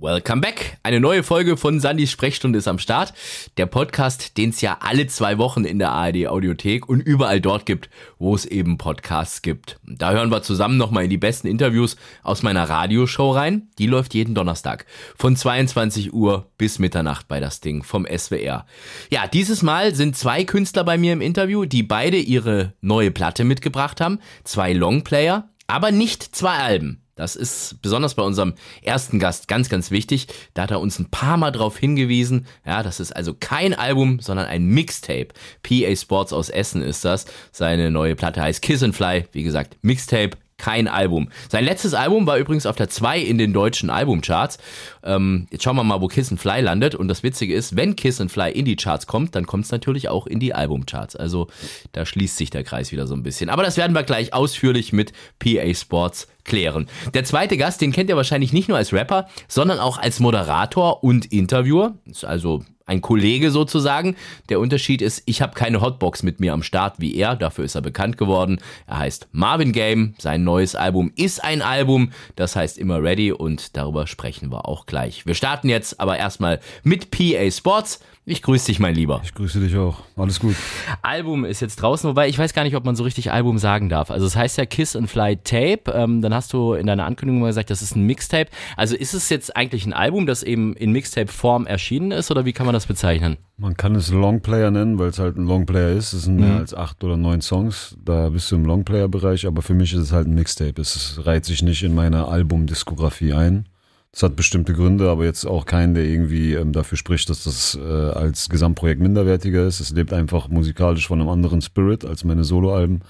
Welcome back. Eine neue Folge von Sandys Sprechstunde ist am Start. Der Podcast, den es ja alle zwei Wochen in der ARD Audiothek und überall dort gibt, wo es eben Podcasts gibt. Da hören wir zusammen nochmal in die besten Interviews aus meiner Radioshow rein. Die läuft jeden Donnerstag von 22 Uhr bis Mitternacht bei das Ding vom SWR. Ja, dieses Mal sind zwei Künstler bei mir im Interview, die beide ihre neue Platte mitgebracht haben. Zwei Longplayer, aber nicht zwei Alben. Das ist besonders bei unserem ersten Gast ganz, ganz wichtig. Da hat er uns ein paar Mal darauf hingewiesen. Ja, das ist also kein Album, sondern ein Mixtape. PA Sports aus Essen ist das. Seine neue Platte heißt Kiss and Fly. Wie gesagt, Mixtape kein Album. Sein letztes Album war übrigens auf der 2 in den deutschen Albumcharts. Ähm, jetzt schauen wir mal, wo Kiss and Fly landet. Und das Witzige ist, wenn Kiss and Fly in die Charts kommt, dann kommt es natürlich auch in die Albumcharts. Also da schließt sich der Kreis wieder so ein bisschen. Aber das werden wir gleich ausführlich mit PA Sports klären. Der zweite Gast, den kennt ihr wahrscheinlich nicht nur als Rapper, sondern auch als Moderator und Interviewer. Ist also ein Kollege sozusagen. Der Unterschied ist, ich habe keine Hotbox mit mir am Start wie er, dafür ist er bekannt geworden. Er heißt Marvin Game, sein neues Album ist ein Album, das heißt immer ready und darüber sprechen wir auch gleich. Wir starten jetzt aber erstmal mit PA Sports. Ich grüße dich, mein Lieber. Ich grüße dich auch. Alles gut. Album ist jetzt draußen, wobei ich weiß gar nicht, ob man so richtig Album sagen darf. Also es heißt ja Kiss and Fly Tape. Ähm, dann hast du in deiner Ankündigung mal gesagt, das ist ein Mixtape. Also ist es jetzt eigentlich ein Album, das eben in Mixtape-Form erschienen ist oder wie kann man das bezeichnen? Man kann es Longplayer nennen, weil es halt ein Longplayer ist. Es sind mehr mhm. als acht oder neun Songs. Da bist du im Longplayer-Bereich, aber für mich ist es halt ein Mixtape. Es reiht sich nicht in meine Albumdiskografie ein. Das hat bestimmte Gründe, aber jetzt auch keinen, der irgendwie ähm, dafür spricht, dass das äh, als Gesamtprojekt minderwertiger ist. Es lebt einfach musikalisch von einem anderen Spirit als meine Soloalben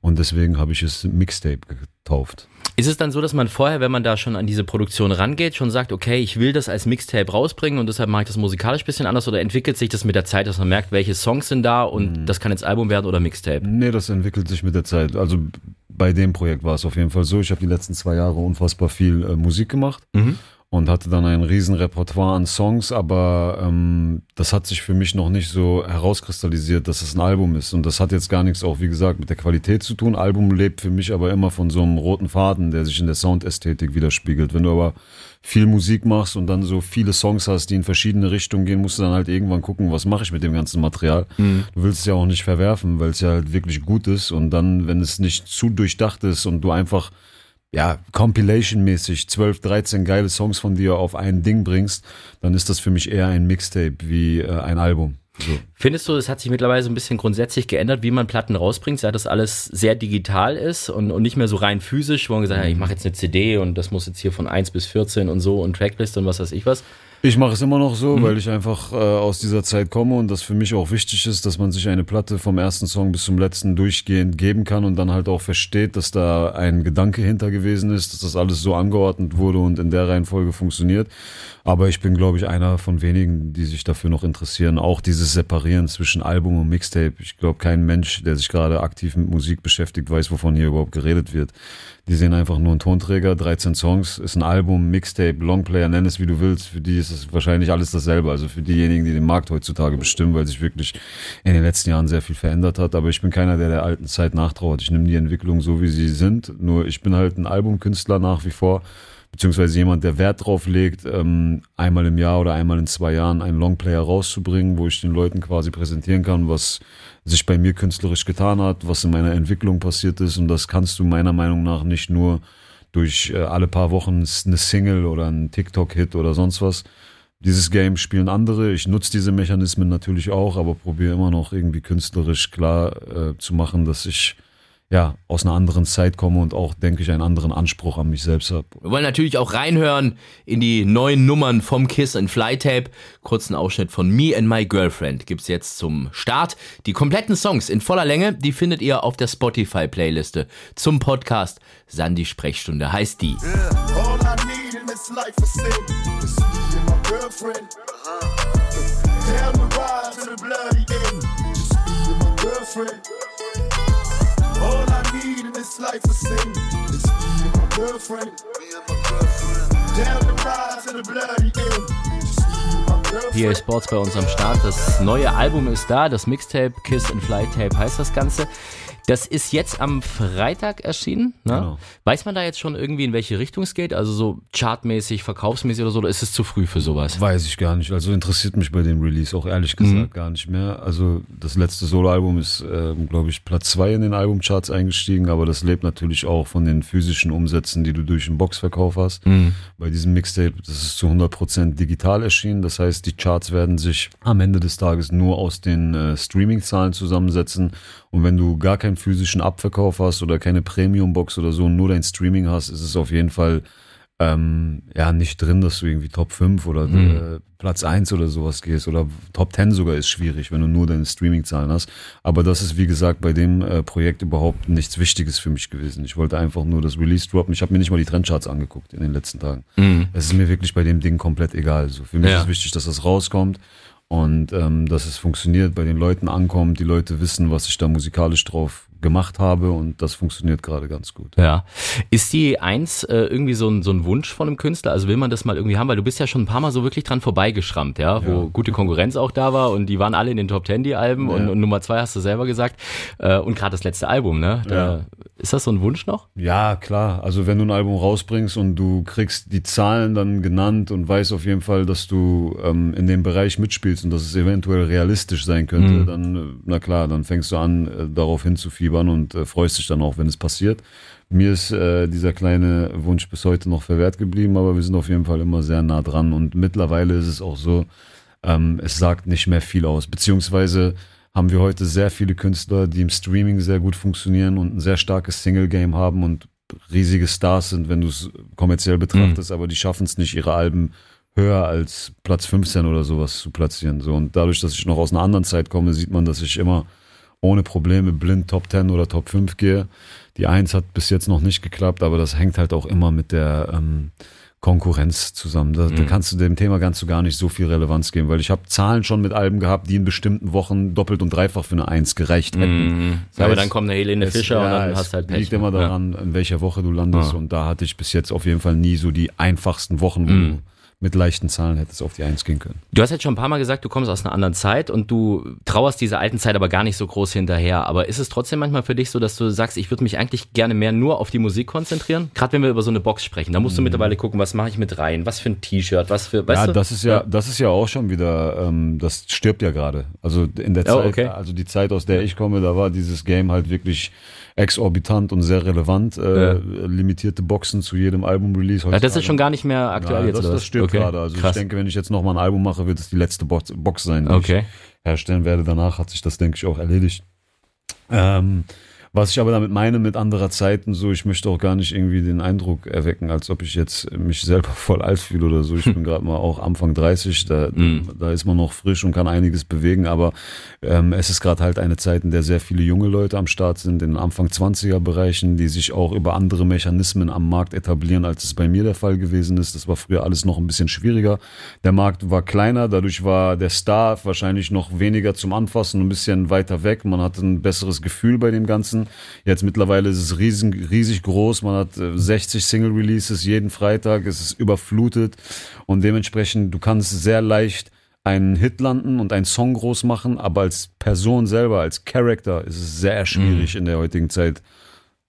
und deswegen habe ich es Mixtape getauft. Ist es dann so, dass man vorher, wenn man da schon an diese Produktion rangeht, schon sagt, okay, ich will das als Mixtape rausbringen und deshalb mache ich das musikalisch ein bisschen anders oder entwickelt sich das mit der Zeit, dass man merkt, welche Songs sind da und mhm. das kann jetzt Album werden oder Mixtape? Nee, das entwickelt sich mit der Zeit. Also bei dem Projekt war es auf jeden Fall so. Ich habe die letzten zwei Jahre unfassbar viel äh, Musik gemacht. Mhm und hatte dann ein riesen Repertoire an Songs, aber ähm, das hat sich für mich noch nicht so herauskristallisiert, dass es ein Album ist. Und das hat jetzt gar nichts auch, wie gesagt, mit der Qualität zu tun. Album lebt für mich aber immer von so einem roten Faden, der sich in der Soundästhetik widerspiegelt. Wenn du aber viel Musik machst und dann so viele Songs hast, die in verschiedene Richtungen gehen, musst du dann halt irgendwann gucken, was mache ich mit dem ganzen Material. Mhm. Du willst es ja auch nicht verwerfen, weil es ja halt wirklich gut ist. Und dann, wenn es nicht zu durchdacht ist und du einfach ja, Compilation-mäßig 12, 13 geile Songs von dir auf ein Ding bringst, dann ist das für mich eher ein Mixtape wie äh, ein Album. So. Findest du, es hat sich mittlerweile so ein bisschen grundsätzlich geändert, wie man Platten rausbringt, seit das alles sehr digital ist und, und nicht mehr so rein physisch, wo man gesagt hat, ich mache jetzt eine CD und das muss jetzt hier von 1 bis 14 und so und Tracklist und was weiß ich was. Ich mache es immer noch so, mhm. weil ich einfach äh, aus dieser Zeit komme und das für mich auch wichtig ist, dass man sich eine Platte vom ersten Song bis zum letzten durchgehend geben kann und dann halt auch versteht, dass da ein Gedanke hinter gewesen ist, dass das alles so angeordnet wurde und in der Reihenfolge funktioniert. Aber ich bin, glaube ich, einer von wenigen, die sich dafür noch interessieren. Auch dieses Separieren zwischen Album und Mixtape. Ich glaube, kein Mensch, der sich gerade aktiv mit Musik beschäftigt, weiß, wovon hier überhaupt geredet wird. Die sehen einfach nur einen Tonträger, 13 Songs, ist ein Album, Mixtape, Longplayer, nenn es wie du willst. Für die ist es wahrscheinlich alles dasselbe. Also für diejenigen, die den Markt heutzutage bestimmen, weil sich wirklich in den letzten Jahren sehr viel verändert hat. Aber ich bin keiner, der der alten Zeit nachtrauert. Ich nehme die Entwicklung so, wie sie sind. Nur ich bin halt ein Albumkünstler nach wie vor beziehungsweise jemand, der Wert drauf legt, ähm, einmal im Jahr oder einmal in zwei Jahren einen Longplayer rauszubringen, wo ich den Leuten quasi präsentieren kann, was sich bei mir künstlerisch getan hat, was in meiner Entwicklung passiert ist. Und das kannst du meiner Meinung nach nicht nur durch äh, alle paar Wochen eine Single oder ein TikTok-Hit oder sonst was. Dieses Game spielen andere. Ich nutze diese Mechanismen natürlich auch, aber probiere immer noch irgendwie künstlerisch klar äh, zu machen, dass ich ja, aus einer anderen Zeit komme und auch, denke ich, einen anderen Anspruch an mich selbst habe. Wir wollen natürlich auch reinhören in die neuen Nummern vom Kiss and Fly Tape. Kurzen Ausschnitt von Me and My Girlfriend gibt's jetzt zum Start. Die kompletten Songs in voller Länge, die findet ihr auf der Spotify Playliste zum Podcast Sandy Sprechstunde heißt die. Yeah, this life a sin. It's me and my girlfriend. Me and my girlfriend. Down the ride to the bloody end. PA Sports bei uns am Start. Das neue Album ist da, das Mixtape Kiss and Fly Tape heißt das Ganze. Das ist jetzt am Freitag erschienen. Ne? Genau. Weiß man da jetzt schon irgendwie, in welche Richtung es geht? Also so chartmäßig, verkaufsmäßig oder so? Oder ist es zu früh für sowas? Weiß ich gar nicht. Also interessiert mich bei dem Release auch ehrlich gesagt mhm. gar nicht mehr. Also das letzte Soloalbum ist, äh, glaube ich, Platz zwei in den Albumcharts eingestiegen, aber das lebt natürlich auch von den physischen Umsätzen, die du durch den Boxverkauf hast. Mhm. Bei diesem Mixtape, das ist zu 100% digital erschienen. Das heißt, die Charts werden sich am Ende des Tages nur aus den äh, Streaming-Zahlen zusammensetzen und wenn du gar keinen physischen Abverkauf hast oder keine Premium-Box oder so und nur dein Streaming hast, ist es auf jeden Fall ähm, ja nicht drin, dass du irgendwie Top 5 oder mhm. äh, Platz 1 oder sowas gehst oder Top 10 sogar ist schwierig, wenn du nur deine Streaming-Zahlen hast. Aber das ist, wie gesagt, bei dem äh, Projekt überhaupt nichts Wichtiges für mich gewesen. Ich wollte einfach nur das Release droppen. Ich habe mir nicht mal die Trendcharts angeguckt in den letzten Tagen. Mhm. Es ist mir wirklich bei dem Ding komplett egal. So, für mich ja. ist wichtig, dass das rauskommt und ähm, dass es funktioniert, bei den Leuten ankommt, die Leute wissen, was ich da musikalisch drauf gemacht habe und das funktioniert gerade ganz gut. Ja. Ist die Eins äh, irgendwie so ein, so ein Wunsch von einem Künstler? Also will man das mal irgendwie haben? Weil du bist ja schon ein paar Mal so wirklich dran vorbeigeschrammt, ja, wo ja. gute Konkurrenz auch da war und die waren alle in den Top Ten, die Alben ja. und, und, Nummer zwei hast du selber gesagt äh, und gerade das letzte Album, ne? Da, ja. Ist das so ein Wunsch noch? Ja, klar. Also wenn du ein Album rausbringst und du kriegst die Zahlen dann genannt und weißt auf jeden Fall, dass du ähm, in dem Bereich mitspielst und dass es eventuell realistisch sein könnte, mhm. dann, äh, na klar, dann fängst du an, äh, darauf hinzufiebern und äh, freust dich dann auch, wenn es passiert. Mir ist äh, dieser kleine Wunsch bis heute noch verwehrt geblieben, aber wir sind auf jeden Fall immer sehr nah dran und mittlerweile ist es auch so, ähm, es sagt nicht mehr viel aus, beziehungsweise haben wir heute sehr viele Künstler, die im Streaming sehr gut funktionieren und ein sehr starkes Single-Game haben und riesige Stars sind, wenn du es kommerziell betrachtest, mhm. aber die schaffen es nicht, ihre Alben höher als Platz 15 oder sowas zu platzieren. So, und dadurch, dass ich noch aus einer anderen Zeit komme, sieht man, dass ich immer ohne Probleme blind Top 10 oder Top 5 gehe. Die 1 hat bis jetzt noch nicht geklappt, aber das hängt halt auch immer mit der ähm, Konkurrenz zusammen. Da, mhm. da, kannst du dem Thema kannst du gar nicht so viel Relevanz geben, weil ich habe Zahlen schon mit Alben gehabt, die in bestimmten Wochen doppelt und dreifach für eine Eins gereicht hätten. Mhm. Das aber dann kommt eine Helene Fischer es, und dann hast halt Pech. liegt immer daran, ja. in welcher Woche du landest ja. und da hatte ich bis jetzt auf jeden Fall nie so die einfachsten Wochen, wo mhm. du mit leichten Zahlen hätte es auf die Eins gehen können. Du hast jetzt schon ein paar Mal gesagt, du kommst aus einer anderen Zeit und du trauerst dieser alten Zeit aber gar nicht so groß hinterher. Aber ist es trotzdem manchmal für dich so, dass du sagst, ich würde mich eigentlich gerne mehr nur auf die Musik konzentrieren? Gerade wenn wir über so eine Box sprechen, da musst du mhm. mittlerweile gucken, was mache ich mit rein, was für ein T-Shirt, was für, weißt ja, du? das ist ja, das ist ja auch schon wieder, ähm, das stirbt ja gerade. Also in der Zeit, oh, okay. also die Zeit, aus der ich komme, da war dieses Game halt wirklich exorbitant und sehr relevant. Äh, ja. Limitierte Boxen zu jedem Album-Release. Ja, das ist schon gar nicht mehr aktuell ja, jetzt. Das, das stimmt okay. gerade. Also Krass. ich denke, wenn ich jetzt nochmal ein Album mache, wird es die letzte Box, Box sein, die okay. ich herstellen werde. Danach hat sich das, denke ich, auch erledigt. Ähm, was ich aber damit meine mit anderer Zeiten, so, ich möchte auch gar nicht irgendwie den Eindruck erwecken, als ob ich jetzt mich selber voll alt fühle oder so. Ich bin gerade mal auch Anfang 30, da, mm. da ist man noch frisch und kann einiges bewegen, aber ähm, es ist gerade halt eine Zeit, in der sehr viele junge Leute am Start sind, in Anfang 20er Bereichen, die sich auch über andere Mechanismen am Markt etablieren, als es bei mir der Fall gewesen ist. Das war früher alles noch ein bisschen schwieriger. Der Markt war kleiner, dadurch war der Star wahrscheinlich noch weniger zum Anfassen, ein bisschen weiter weg. Man hatte ein besseres Gefühl bei dem Ganzen. Jetzt mittlerweile ist es riesen, riesig groß. Man hat 60 äh, Single Releases jeden Freitag. Es ist überflutet und dementsprechend du kannst sehr leicht einen Hit landen und einen Song groß machen, aber als Person selber, als Character ist es sehr schwierig mhm. in der heutigen Zeit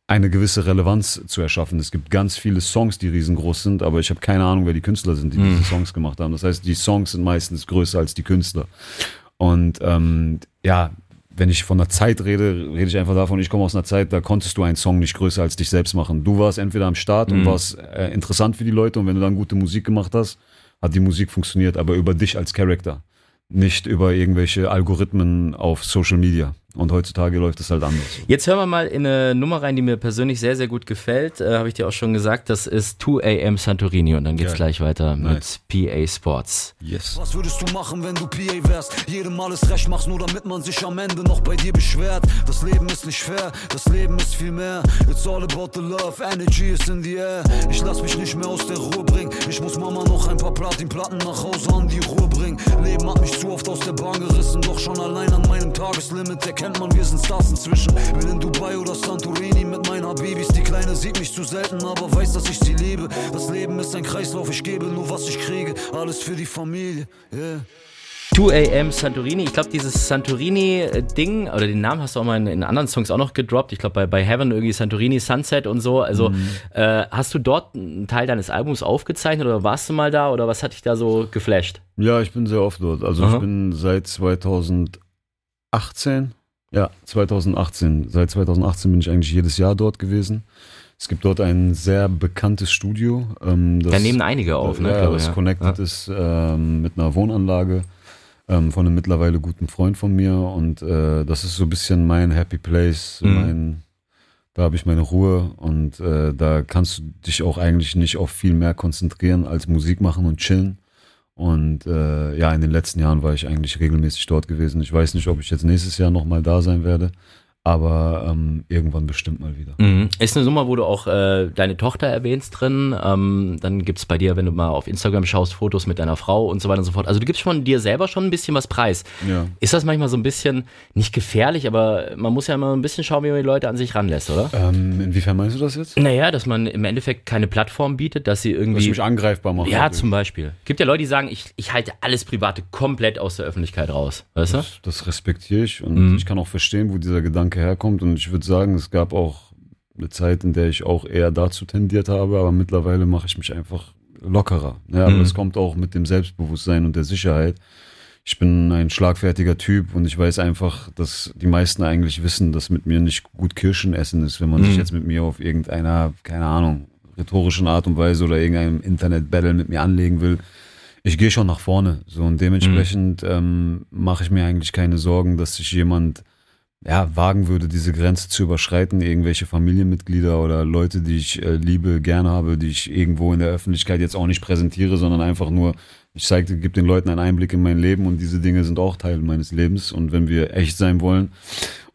eine gewisse Relevanz zu erschaffen. Es gibt ganz viele Songs, die riesengroß sind, aber ich habe keine Ahnung, wer die Künstler sind, die mhm. diese Songs gemacht haben. Das heißt, die Songs sind meistens größer als die Künstler. Und ähm, ja, wenn ich von der Zeit rede, rede ich einfach davon, ich komme aus einer Zeit, da konntest du einen Song nicht größer als dich selbst machen. Du warst entweder am Start und mhm. warst äh, interessant für die Leute und wenn du dann gute Musik gemacht hast, hat die Musik funktioniert, aber über dich als Charakter, nicht über irgendwelche Algorithmen auf Social Media. Und heutzutage läuft es halt anders. Jetzt hören wir mal in eine Nummer rein, die mir persönlich sehr, sehr gut gefällt. Äh, Habe ich dir auch schon gesagt. Das ist 2 AM Santorini. Und dann geht's Geil. gleich weiter nice. mit PA Sports. Yes. Was würdest du machen, wenn du PA wärst? Jedem alles recht machst, nur damit man sich am Ende noch bei dir beschwert. Das Leben ist nicht fair, das Leben ist viel mehr. It's all about the love, energy is in the air. Ich lass mich nicht mehr aus der Ruhe bringen. Ich muss Mama noch ein paar Platinplatten nach Hause an die Ruhe bringen. Leben hat mich zu oft aus der Bahn gerissen, doch schon allein an meinem Tageslimit erkennt kennt man, wir sind Stars inzwischen. Bin in Dubai oder Santorini mit meinen Habibis. Die Kleine sieht mich zu selten, aber weiß, dass ich sie liebe. Das Leben ist ein Kreislauf, ich gebe nur was ich kriege. Alles für die Familie, yeah. 2 AM Santorini. Ich glaube, dieses Santorini-Ding, oder den Namen hast du auch mal in, in anderen Songs auch noch gedroppt. Ich glaube, bei, bei Heaven irgendwie Santorini Sunset und so. Also, mhm. äh, hast du dort einen Teil deines Albums aufgezeichnet oder warst du mal da oder was hat dich da so geflasht? Ja, ich bin sehr oft dort. Also, Aha. ich bin seit 2018, ja, 2018, seit 2018 bin ich eigentlich jedes Jahr dort gewesen. Es gibt dort ein sehr bekanntes Studio. Ähm, das, da nehmen einige auf, ne? Ja, das ja. connected ja. ist ähm, mit einer Wohnanlage ähm, von einem mittlerweile guten Freund von mir und äh, das ist so ein bisschen mein Happy Place, mhm. mein, da habe ich meine Ruhe und äh, da kannst du dich auch eigentlich nicht auf viel mehr konzentrieren als Musik machen und chillen. Und äh, ja, in den letzten Jahren war ich eigentlich regelmäßig dort gewesen. Ich weiß nicht, ob ich jetzt nächstes Jahr nochmal da sein werde aber ähm, irgendwann bestimmt mal wieder. Mhm. Ist eine Nummer, wo du auch äh, deine Tochter erwähnst drin. Ähm, dann gibt es bei dir, wenn du mal auf Instagram schaust, Fotos mit deiner Frau und so weiter und so fort. Also du gibst von dir selber schon ein bisschen was preis. Ja. Ist das manchmal so ein bisschen, nicht gefährlich, aber man muss ja immer ein bisschen schauen, wie man die Leute an sich ranlässt, oder? Ähm, inwiefern meinst du das jetzt? Naja, dass man im Endeffekt keine Plattform bietet, dass sie irgendwie... Dass mich angreifbar machen. Ja, zum Beispiel. Gibt ja Leute, die sagen, ich, ich halte alles Private komplett aus der Öffentlichkeit raus. Weißt das, du? Das respektiere ich und mhm. ich kann auch verstehen, wo dieser Gedanke herkommt und ich würde würde sagen, es gab auch eine Zeit, in der ich auch eher dazu tendiert habe, aber mittlerweile mache ich mich einfach lockerer. Ja, aber mhm. es kommt auch mit dem Selbstbewusstsein und der Sicherheit. Ich bin ein schlagfertiger Typ und ich weiß einfach, dass die meisten eigentlich wissen, dass mit mir nicht gut Kirschen essen ist, wenn man mhm. sich jetzt mit mir auf irgendeiner, keine Ahnung, rhetorischen Art und Weise oder irgendeinem Internet-Battle mit mir anlegen will. Ich gehe schon nach vorne. So und dementsprechend mhm. ähm, mache ich mir eigentlich keine Sorgen, dass sich jemand ja, wagen würde, diese Grenze zu überschreiten, irgendwelche Familienmitglieder oder Leute, die ich äh, liebe, gerne habe, die ich irgendwo in der Öffentlichkeit jetzt auch nicht präsentiere, sondern einfach nur, ich zeige, gebe den Leuten einen Einblick in mein Leben und diese Dinge sind auch Teil meines Lebens. Und wenn wir echt sein wollen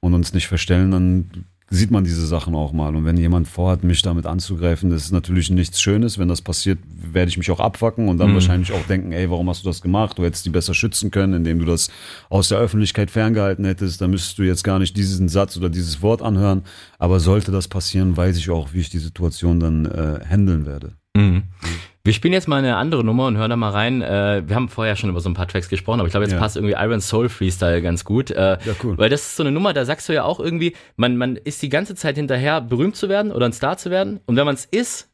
und uns nicht verstellen, dann sieht man diese Sachen auch mal. Und wenn jemand vorhat, mich damit anzugreifen, das ist natürlich nichts Schönes. Wenn das passiert, werde ich mich auch abfacken und dann mhm. wahrscheinlich auch denken, ey, warum hast du das gemacht? Du hättest die besser schützen können, indem du das aus der Öffentlichkeit ferngehalten hättest. Da müsstest du jetzt gar nicht diesen Satz oder dieses Wort anhören. Aber sollte das passieren, weiß ich auch, wie ich die Situation dann äh, handeln werde. Mhm. Wir spielen jetzt mal eine andere Nummer und hören da mal rein. Äh, wir haben vorher schon über so ein paar Tracks gesprochen, aber ich glaube, jetzt ja. passt irgendwie Iron Soul Freestyle ganz gut. Äh, ja, cool. Weil das ist so eine Nummer, da sagst du ja auch irgendwie, man, man ist die ganze Zeit hinterher, berühmt zu werden oder ein Star zu werden. Und wenn man es ist,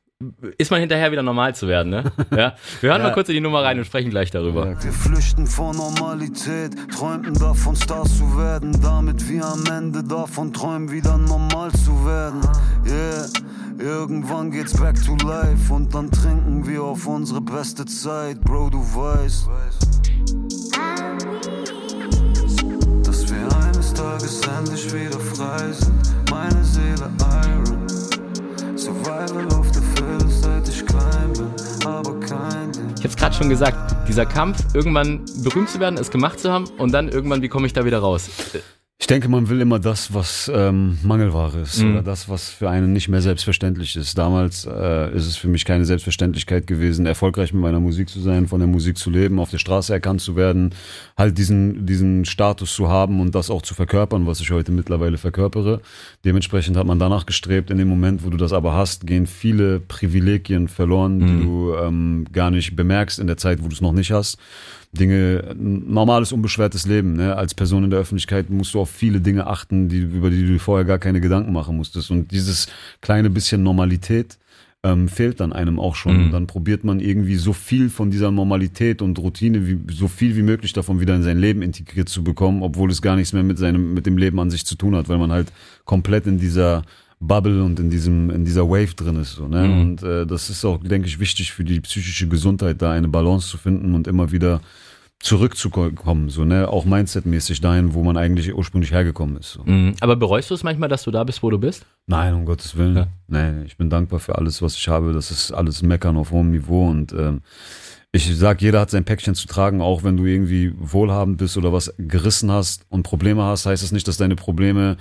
ist man hinterher wieder normal zu werden, ne? Ja. Wir hören ja. mal kurz in die Nummer rein und sprechen gleich darüber. Wir flüchten vor Normalität, träumten davon Stars zu werden, damit wir am Ende davon träumen, wieder normal zu werden. Yeah, irgendwann geht's back to life und dann trinken wir auf unsere beste Zeit, Bro, du weißt. Dass wir eines Tages endlich wieder frei sind, meine Seele Iron. Survival of the fittest, seit ich hab's gerade schon gesagt, dieser Kampf, irgendwann berühmt zu werden, es gemacht zu haben und dann irgendwann, wie komme ich da wieder raus? Ich denke, man will immer das, was ähm, Mangelware ist mhm. oder das, was für einen nicht mehr selbstverständlich ist. Damals äh, ist es für mich keine Selbstverständlichkeit gewesen, erfolgreich mit meiner Musik zu sein, von der Musik zu leben, auf der Straße erkannt zu werden, halt diesen, diesen Status zu haben und das auch zu verkörpern, was ich heute mittlerweile verkörpere. Dementsprechend hat man danach gestrebt. In dem Moment, wo du das aber hast, gehen viele Privilegien verloren, mhm. die du ähm, gar nicht bemerkst in der Zeit, wo du es noch nicht hast. Dinge, normales, unbeschwertes Leben. Ne? Als Person in der Öffentlichkeit musst du auf viele Dinge achten, die, über die du vorher gar keine Gedanken machen musstest. Und dieses kleine bisschen Normalität ähm, fehlt dann einem auch schon. Mhm. Und dann probiert man irgendwie so viel von dieser Normalität und Routine, wie, so viel wie möglich davon wieder in sein Leben integriert zu bekommen, obwohl es gar nichts mehr mit seinem, mit dem Leben an sich zu tun hat, weil man halt komplett in dieser Bubble und in diesem in dieser Wave drin ist so ne mhm. und äh, das ist auch denke ich wichtig für die psychische Gesundheit da eine Balance zu finden und immer wieder zurückzukommen so ne auch mindsetmäßig dahin wo man eigentlich ursprünglich hergekommen ist so. mhm. aber bereust du es manchmal dass du da bist wo du bist nein um Gottes willen ja. nee ich bin dankbar für alles was ich habe das ist alles meckern auf hohem Niveau und ähm, ich sag, jeder hat sein Päckchen zu tragen, auch wenn du irgendwie wohlhabend bist oder was gerissen hast und Probleme hast, heißt das nicht, dass deine Probleme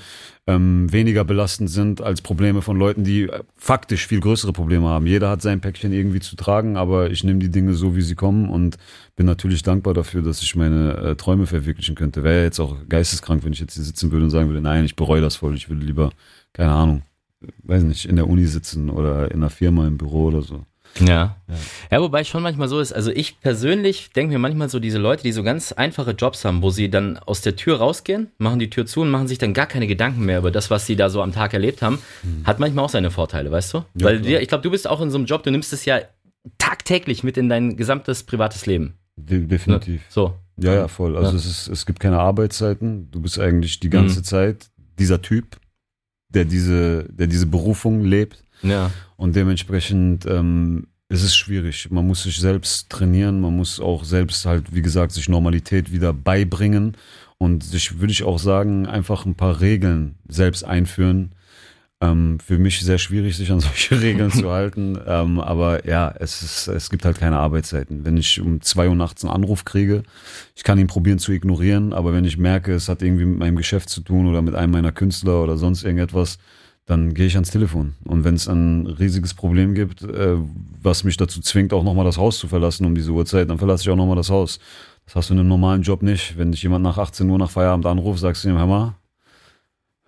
ähm, weniger belastend sind als Probleme von Leuten, die äh, faktisch viel größere Probleme haben. Jeder hat sein Päckchen irgendwie zu tragen, aber ich nehme die Dinge so, wie sie kommen und bin natürlich dankbar dafür, dass ich meine äh, Träume verwirklichen könnte. Wäre jetzt auch geisteskrank, wenn ich jetzt hier sitzen würde und sagen würde, nein, ich bereue das voll, ich würde lieber, keine Ahnung, weiß nicht, in der Uni sitzen oder in einer Firma im Büro oder so. Ja. ja. Ja, wobei schon manchmal so ist, also ich persönlich denke mir manchmal so, diese Leute, die so ganz einfache Jobs haben, wo sie dann aus der Tür rausgehen, machen die Tür zu und machen sich dann gar keine Gedanken mehr über das, was sie da so am Tag erlebt haben, mhm. hat manchmal auch seine Vorteile, weißt du? Ja, Weil dir, ich glaube, du bist auch in so einem Job, du nimmst es ja tagtäglich mit in dein gesamtes privates Leben. De definitiv. So. Ja, ja, voll. Also ja. Es, ist, es gibt keine Arbeitszeiten. Du bist eigentlich die ganze mhm. Zeit dieser Typ, der diese, der diese Berufung lebt. Ja. Und dementsprechend ähm, ist es schwierig. Man muss sich selbst trainieren, man muss auch selbst halt, wie gesagt, sich Normalität wieder beibringen und sich, würde ich auch sagen, einfach ein paar Regeln selbst einführen, ähm, für mich sehr schwierig, sich an solche Regeln zu halten. Ähm, aber ja, es, ist, es gibt halt keine Arbeitszeiten. Wenn ich um zwei Uhr nachts einen Anruf kriege, ich kann ihn probieren zu ignorieren, aber wenn ich merke, es hat irgendwie mit meinem Geschäft zu tun oder mit einem meiner Künstler oder sonst irgendetwas, dann gehe ich ans Telefon. Und wenn es ein riesiges Problem gibt, äh, was mich dazu zwingt, auch nochmal das Haus zu verlassen um diese Uhrzeit, dann verlasse ich auch nochmal das Haus. Das hast du in einem normalen Job nicht. Wenn dich jemand nach 18 Uhr nach Feierabend anruft, sagst du ihm, hör mal,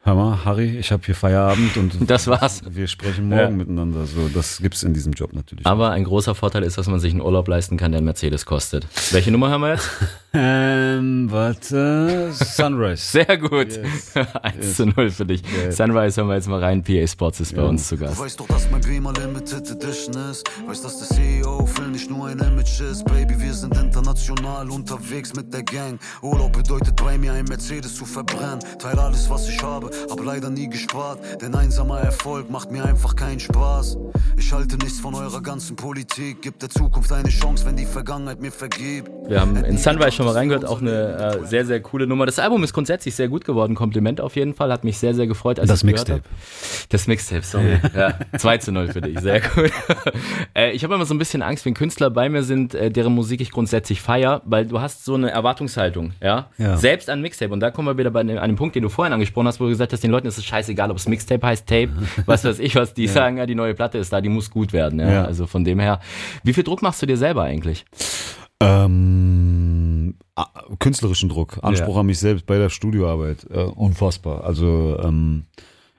Hör mal, Harry, ich habe hier Feierabend und das war's. Wir sprechen morgen ja. miteinander. So, das gibt's in diesem Job natürlich. Aber ein großer Vorteil ist, dass man sich einen Urlaub leisten kann, der einen Mercedes kostet. Welche Nummer haben wir jetzt? ähm, warte, Sunrise. Sehr gut. Yes. 1 yes. zu 0 für dich. Yes. Sunrise hören wir jetzt mal rein. PA Sports ist bei uns zu Gast. Weißt doch, dass mein Beamer Limited Edition ist. Weißt, dass der CEO-Film nicht nur ein Image ist. Baby, wir sind international unterwegs mit der Gang. Urlaub bedeutet bei mir ein Mercedes zu verbrennen. Teil alles, was ich habe hab leider nie gespart, denn einsamer Erfolg macht mir einfach keinen Spaß. Ich halte nichts von eurer ganzen Politik, gibt der Zukunft eine Chance, wenn die Vergangenheit mir vergibt. Wir haben in Sunrise schon mal reingehört, auch eine äh, sehr, sehr coole Nummer. Das Album ist grundsätzlich sehr gut geworden, Kompliment auf jeden Fall, hat mich sehr, sehr gefreut. Als das Mixtape. Das Mixtape, sorry. ja, 2 zu 0 für dich, sehr gut. äh, ich habe immer so ein bisschen Angst, wenn Künstler bei mir sind, äh, deren Musik ich grundsätzlich feier, weil du hast so eine Erwartungshaltung, ja? ja. Selbst an Mixtape. Und da kommen wir wieder bei einem Punkt, den du vorhin angesprochen hast, wo du gesagt hast, den Leuten ist es scheißegal, ob es Mixtape heißt, Tape, was weiß ich was, die ja. sagen, ja, die neue Platte ist da, die muss gut werden. Ja? ja? Also von dem her, wie viel Druck machst du dir selber eigentlich? Ähm, künstlerischen Druck, Anspruch an mich selbst bei der Studioarbeit, äh, unfassbar. Also ähm,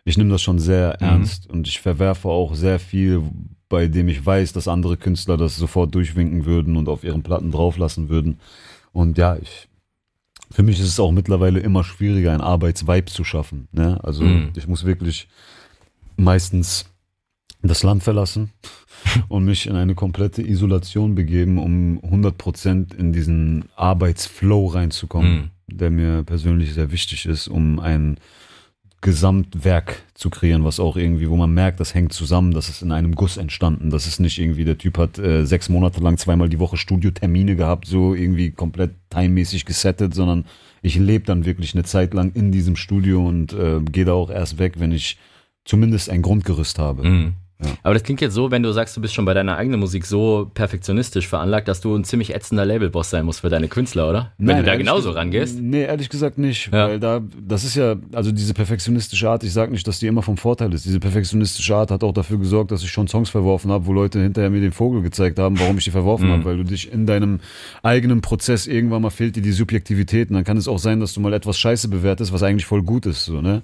ich nehme das schon sehr mhm. ernst und ich verwerfe auch sehr viel, bei dem ich weiß, dass andere Künstler das sofort durchwinken würden und auf ihren Platten drauflassen würden. Und ja, ich für mich ist es auch mittlerweile immer schwieriger, ein Arbeitsvibe zu schaffen. Ne? Also mhm. ich muss wirklich meistens das Land verlassen und mich in eine komplette Isolation begeben, um 100% in diesen Arbeitsflow reinzukommen, mhm. der mir persönlich sehr wichtig ist, um ein Gesamtwerk zu kreieren, was auch irgendwie, wo man merkt, das hängt zusammen, das ist in einem Guss entstanden. Das ist nicht irgendwie, der Typ hat äh, sechs Monate lang zweimal die Woche Studiotermine gehabt, so irgendwie komplett timemäßig gesettet, sondern ich lebe dann wirklich eine Zeit lang in diesem Studio und äh, gehe da auch erst weg, wenn ich zumindest ein Grundgerüst habe. Mhm. Ja. Aber das klingt jetzt so, wenn du sagst, du bist schon bei deiner eigenen Musik so perfektionistisch veranlagt, dass du ein ziemlich ätzender Labelboss sein musst für deine Künstler, oder? Nein, wenn du da genauso rangehst? Nee, ehrlich gesagt nicht. Ja. Weil da, das ist ja, also diese perfektionistische Art, ich sage nicht, dass die immer vom Vorteil ist. Diese perfektionistische Art hat auch dafür gesorgt, dass ich schon Songs verworfen habe, wo Leute hinterher mir den Vogel gezeigt haben, warum ich die verworfen mhm. habe. Weil du dich in deinem eigenen Prozess irgendwann mal fehlt dir die Subjektivität. Und dann kann es auch sein, dass du mal etwas Scheiße bewertest, was eigentlich voll gut ist. So, ne?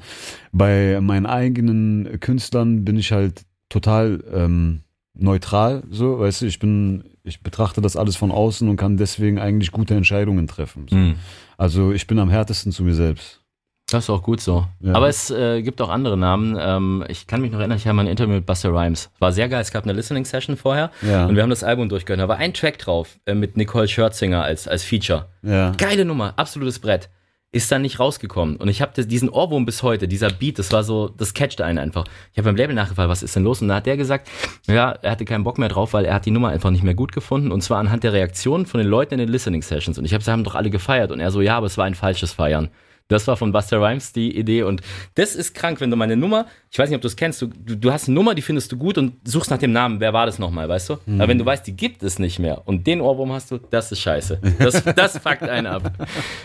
Bei meinen eigenen Künstlern bin ich halt total ähm, neutral, so, weißt du, ich bin, ich betrachte das alles von außen und kann deswegen eigentlich gute Entscheidungen treffen. So. Mhm. Also ich bin am härtesten zu mir selbst. Das ist auch gut so. Ja. Aber es äh, gibt auch andere Namen. Ähm, ich kann mich noch erinnern, ich habe mal ein Interview mit Buster Rhymes. War sehr geil. Es gab eine Listening-Session vorher ja. und wir haben das Album durchgehört. Da war ein Track drauf äh, mit Nicole Scherzinger als, als Feature. Ja. Geile Nummer, absolutes Brett ist dann nicht rausgekommen. Und ich habe diesen Ohrwurm bis heute, dieser Beat, das war so, das catchte einen einfach. Ich habe beim Label nachgefragt, was ist denn los? Und da hat der gesagt, ja, er hatte keinen Bock mehr drauf, weil er hat die Nummer einfach nicht mehr gut gefunden. Und zwar anhand der Reaktionen von den Leuten in den Listening Sessions. Und ich habe sie haben doch alle gefeiert. Und er so, ja, aber es war ein falsches Feiern. Das war von Buster Rhymes die Idee. Und das ist krank, wenn du meine Nummer, ich weiß nicht, ob du es kennst, du, du, hast eine Nummer, die findest du gut und suchst nach dem Namen, wer war das nochmal, weißt du? Mhm. Aber wenn du weißt, die gibt es nicht mehr und den Ohrwurm hast du, das ist scheiße. Das, das fuckt einen ab.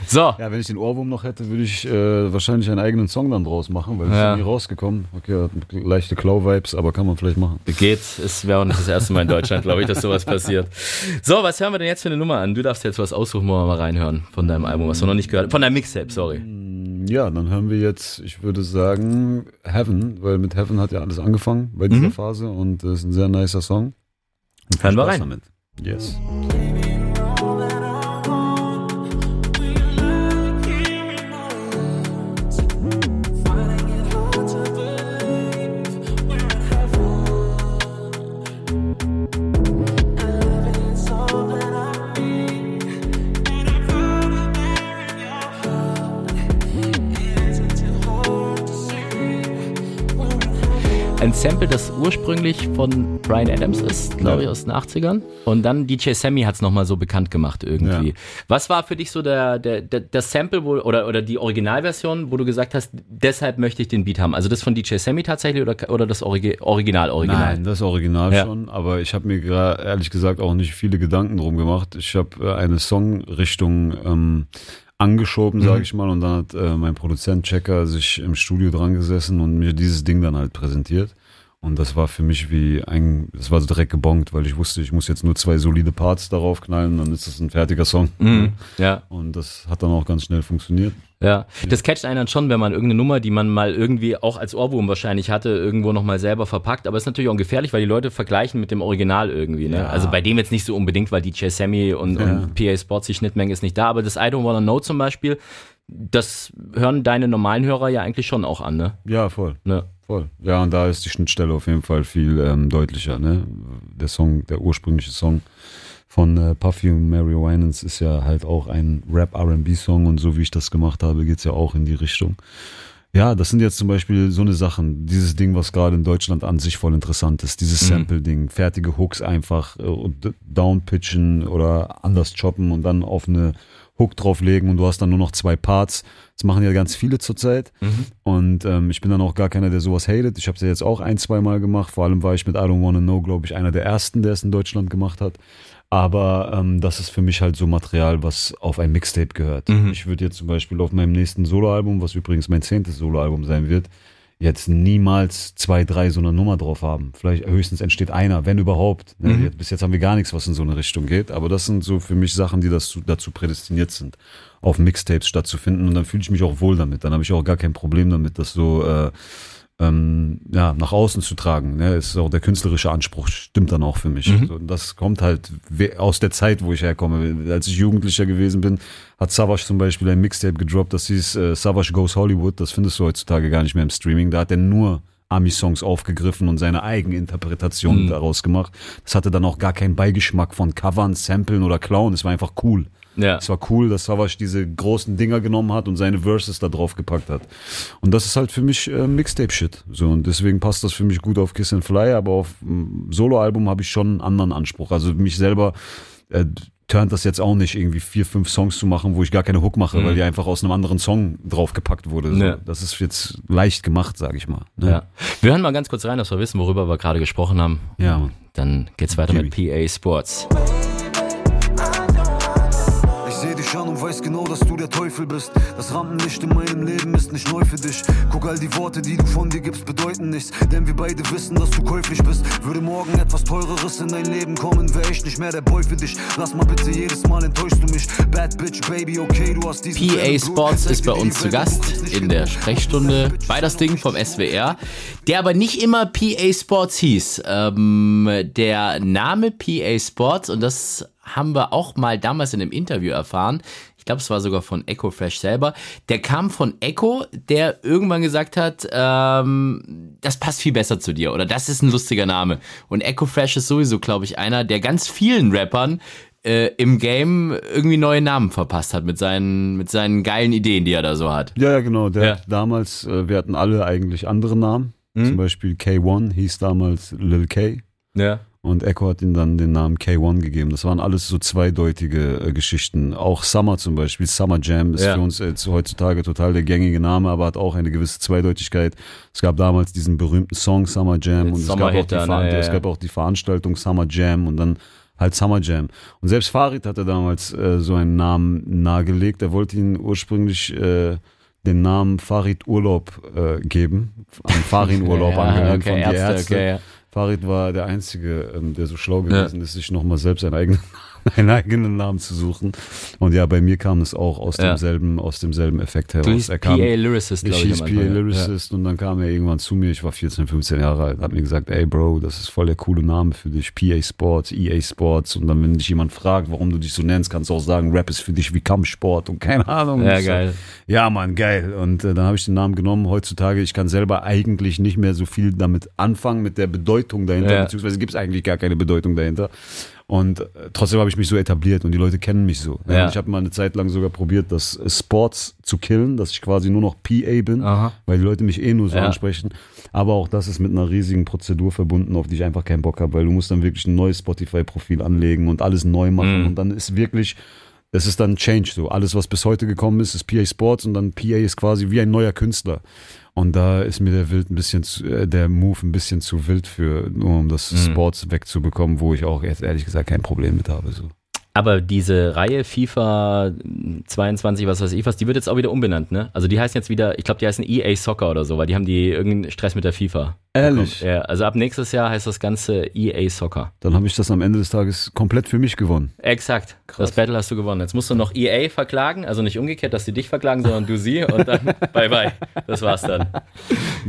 So. Ja, wenn ich den Ohrwurm noch hätte, würde ich äh, wahrscheinlich einen eigenen Song dann draus machen, weil ja. ist nie rausgekommen. Okay, leichte Klau-Vibes, aber kann man vielleicht machen. Geht, es wäre auch nicht das erste Mal in Deutschland, glaube ich, dass sowas passiert. So, was hören wir denn jetzt für eine Nummer an? Du darfst jetzt was aussuchen, wo wir mal reinhören von deinem Album, was du noch nicht gehört. Von deinem Mixtape, sorry. Ja, dann hören wir jetzt, ich würde sagen, Heaven, weil mit Heaven hat ja alles angefangen bei dieser mhm. Phase und das ist ein sehr nicer Song. Viel Hören wir rein. Damit. Yes. Sample, das ursprünglich von Brian Adams ist, glaube ich, aus den 80ern. Und dann DJ Sammy hat es nochmal so bekannt gemacht irgendwie. Ja. Was war für dich so der, der, der, das Sample wo, oder, oder die Originalversion, wo du gesagt hast, deshalb möchte ich den Beat haben? Also das von DJ Sammy tatsächlich oder, oder das Origi Original, Original? Nein, das Original Ja. schon, aber ich habe mir ehrlich gesagt auch nicht viele Gedanken drum gemacht. Ich habe äh, eine Songrichtung ähm, angeschoben, sage ich mal, und dann hat äh, mein Produzent Checker sich im Studio dran gesessen und mir dieses Ding dann halt präsentiert. Und das war für mich wie ein, das war so direkt gebongt, weil ich wusste, ich muss jetzt nur zwei solide Parts darauf knallen, dann ist das ein fertiger Song. Mhm. Ja. Und das hat dann auch ganz schnell funktioniert. Ja, das catcht einen dann schon, wenn man irgendeine Nummer, die man mal irgendwie auch als Ohrwurm wahrscheinlich hatte, irgendwo nochmal selber verpackt. Aber ist natürlich auch gefährlich, weil die Leute vergleichen mit dem Original irgendwie. Ne? Ja. Also bei dem jetzt nicht so unbedingt, weil DJ Sammy und, Ja. und PA Sports, die Schnittmenge ist nicht da. Aber das I Don't Wanna Know zum Beispiel, das hören deine normalen Hörer ja eigentlich schon auch an, ne? Ja, voll. ne? Voll. Ja, und da ist die Schnittstelle auf jeden Fall viel ähm, deutlicher. Ne? Der Song, der ursprüngliche Song von äh, Puffy und Mary Winans ist ja halt auch ein Rap-RB-Song und so wie ich das gemacht habe, geht's ja auch in die Richtung. Ja, das sind jetzt zum Beispiel so eine Sachen, dieses Ding, was gerade in Deutschland an sich voll interessant ist, dieses Sample-Ding, fertige Hooks einfach äh, und downpitchen oder anders choppen und dann auf eine Hook drauflegen und du hast dann nur noch zwei Parts. Das machen ja ganz viele zurzeit. Und ähm, ich bin dann auch gar keiner, der sowas hatet. Ich habe es ja jetzt auch ein, zwei Mal gemacht. Vor allem war ich mit I Don't Wanna Know, glaube ich, einer der ersten, der es in Deutschland gemacht hat. Aber ähm, das ist für mich halt so Material, was auf ein Mixtape gehört. Ich würde jetzt zum Beispiel auf meinem nächsten Soloalbum, was übrigens mein zehntes Soloalbum sein wird, jetzt niemals zwei, drei so eine Nummer drauf haben. Vielleicht höchstens entsteht einer, wenn überhaupt. Ne? Mhm. Bis jetzt haben wir gar nichts, was in so eine Richtung geht. Aber das sind so für mich Sachen, die das, dazu prädestiniert sind, auf Mixtapes stattzufinden. Und dann fühle ich mich auch wohl damit. Dann habe ich auch gar kein Problem damit, das so äh, ähm, ja, nach außen zu tragen. Ne? Ist auch der künstlerische Anspruch, stimmt dann auch für mich. Mhm. So, und das kommt halt aus der Zeit, wo ich herkomme. Als ich Jugendlicher gewesen bin, hat Savage zum Beispiel ein Mixtape gedroppt, das hieß äh, Savage Goes Hollywood. Das findest du heutzutage gar nicht mehr im Streaming. Da hat er nur Ami-Songs aufgegriffen und seine Eigeninterpretation daraus gemacht. Das hatte dann auch gar keinen Beigeschmack von Covern, Samplen oder Klauen. Es war einfach cool. Ja. Es war cool, dass Savage diese großen Dinger genommen hat und seine Verses da drauf gepackt hat. Und das ist halt für mich äh, Mixtape-Shit. So, und deswegen passt das für mich gut auf Kiss and Fly, aber auf ähm, Soloalbum habe ich schon einen anderen Anspruch. Also mich selber äh, turnt das jetzt auch nicht, irgendwie vier, fünf Songs zu machen, wo ich gar keine Hook mache, weil die einfach aus einem anderen Song draufgepackt wurde. So. Ja. Das ist jetzt leicht gemacht, sag ich mal. Ne? Ja. Wir hören mal ganz kurz rein, dass wir wissen, worüber wir gerade gesprochen haben. Ja. Dann geht's weiter mit PA Sports. Ich seh dich an und weiß genau, dass du der Teufel bist. Das Rampenlicht in meinem Leben ist nicht neu für dich. Guck, all die Worte, die du von dir gibst, bedeuten nichts. Denn wir beide wissen, dass du käuflich bist. Würde morgen etwas Teureres in dein Leben kommen, wär ich nicht mehr der Boy für dich. Lass mal bitte, jedes Mal enttäuschst du mich. Bad Bitch, Baby, okay, du hast diesen PA. Sports ist bei uns zu Gast in der. Sprechstunde bei das Ding vom SWR, der aber nicht immer PA Sports hieß. Ähm, der Name PA Sports, und das haben wir auch mal damals in einem Interview erfahren, ich glaube, es war sogar von Echo Fresh selber, der kam von Echo, der irgendwann gesagt hat, ähm, das passt viel besser zu dir oder das ist ein lustiger Name. Und Echo Fresh ist sowieso, glaube ich, einer der ganz vielen Rappern, äh, im Game irgendwie neue Namen verpasst hat mit seinen, mit seinen geilen Ideen, die er da so hat. Ja, ja, genau. Der Ja. hat damals, äh, wir hatten alle eigentlich andere Namen. Zum Beispiel K1 hieß damals Lil K. Ja. Und Echo hat ihm dann den Namen K1 gegeben. Das waren alles so zweideutige äh, Geschichten. Auch Summer zum Beispiel, Summer Jam ist Ja. für uns jetzt heutzutage total der gängige Name, aber hat auch eine gewisse Zweideutigkeit. Es gab damals diesen berühmten Song Summer Jam und es gab, auch Sommerhit die, dann, Veran- ja, ja, es gab auch die Veranstaltung Summer Jam und dann halt Summer Jam. Und selbst Farid hatte damals äh, so einen Namen nahegelegt. Er wollte ihn ursprünglich äh, den Namen Farid Urlaub äh, geben, an Farin Urlaub Ja, angelehnt okay, von die Ärzte, Ärzte. okay, ja. Farid war der Einzige, ähm, der so schlau gewesen ist, sich nochmal selbst einen eigenen einen eigenen Namen zu suchen. Und ja, bei mir kam es auch aus Ja. demselben, aus demselben Effekt heraus. Du hießt er kam, PA Lyricist, ich glaube ich. hieß PA Anfang, ja. Lyricist und dann kam er irgendwann zu mir, ich war 14, 15 Jahre alt, hat mir gesagt, ey Bro, das ist voll der coole Name für dich, PA Sports, EA Sports und dann, wenn dich jemand fragt, warum du dich so nennst, kannst du auch sagen, Rap ist für dich wie Kampfsport und keine Ahnung. Ja, geil. Ja, Mann, geil. Und äh, dann habe ich den Namen genommen. Heutzutage, ich kann selber eigentlich nicht mehr so viel damit anfangen, mit der Bedeutung dahinter, Ja. beziehungsweise gibt es eigentlich gar keine Bedeutung dahinter. Und äh, trotzdem habe ich mich so etabliert und die Leute kennen mich so. Ja. Ja. Ich habe mal eine Zeit lang sogar probiert, das äh, Sports zu killen, dass ich quasi nur noch PA bin, Aha. weil die Leute mich eh nur so Ja. ansprechen. Aber auch das ist mit einer riesigen Prozedur verbunden, auf die ich einfach keinen Bock habe, weil du musst dann wirklich ein neues Spotify-Profil anlegen und alles neu machen. Mhm. Und dann ist wirklich, es ist dann Change so. Alles, was bis heute gekommen ist, ist PA Sports und dann PA ist quasi wie ein neuer Künstler. Und da ist mir der Wild ein bisschen zu, äh, der Move ein bisschen zu wild für, nur um das Mhm. Sports wegzubekommen, wo ich auch jetzt ehrlich gesagt kein Problem mit habe. So. Aber diese Reihe FIFA 22, was weiß ich was, die wird jetzt auch wieder umbenannt, ne? Also die heißen jetzt wieder, ich glaube, die heißen EA Soccer oder so, weil die haben die irgendeinen Stress mit der FIFA. Ehrlich? Ja, also ab nächstes Jahr heißt das Ganze EA Soccer. Dann habe ich das am Ende des Tages komplett für mich gewonnen. Exakt. Das Battle hast du gewonnen. Jetzt musst du noch EA verklagen, also nicht umgekehrt, dass sie dich verklagen, sondern du sie und dann bye bye. Das war's dann.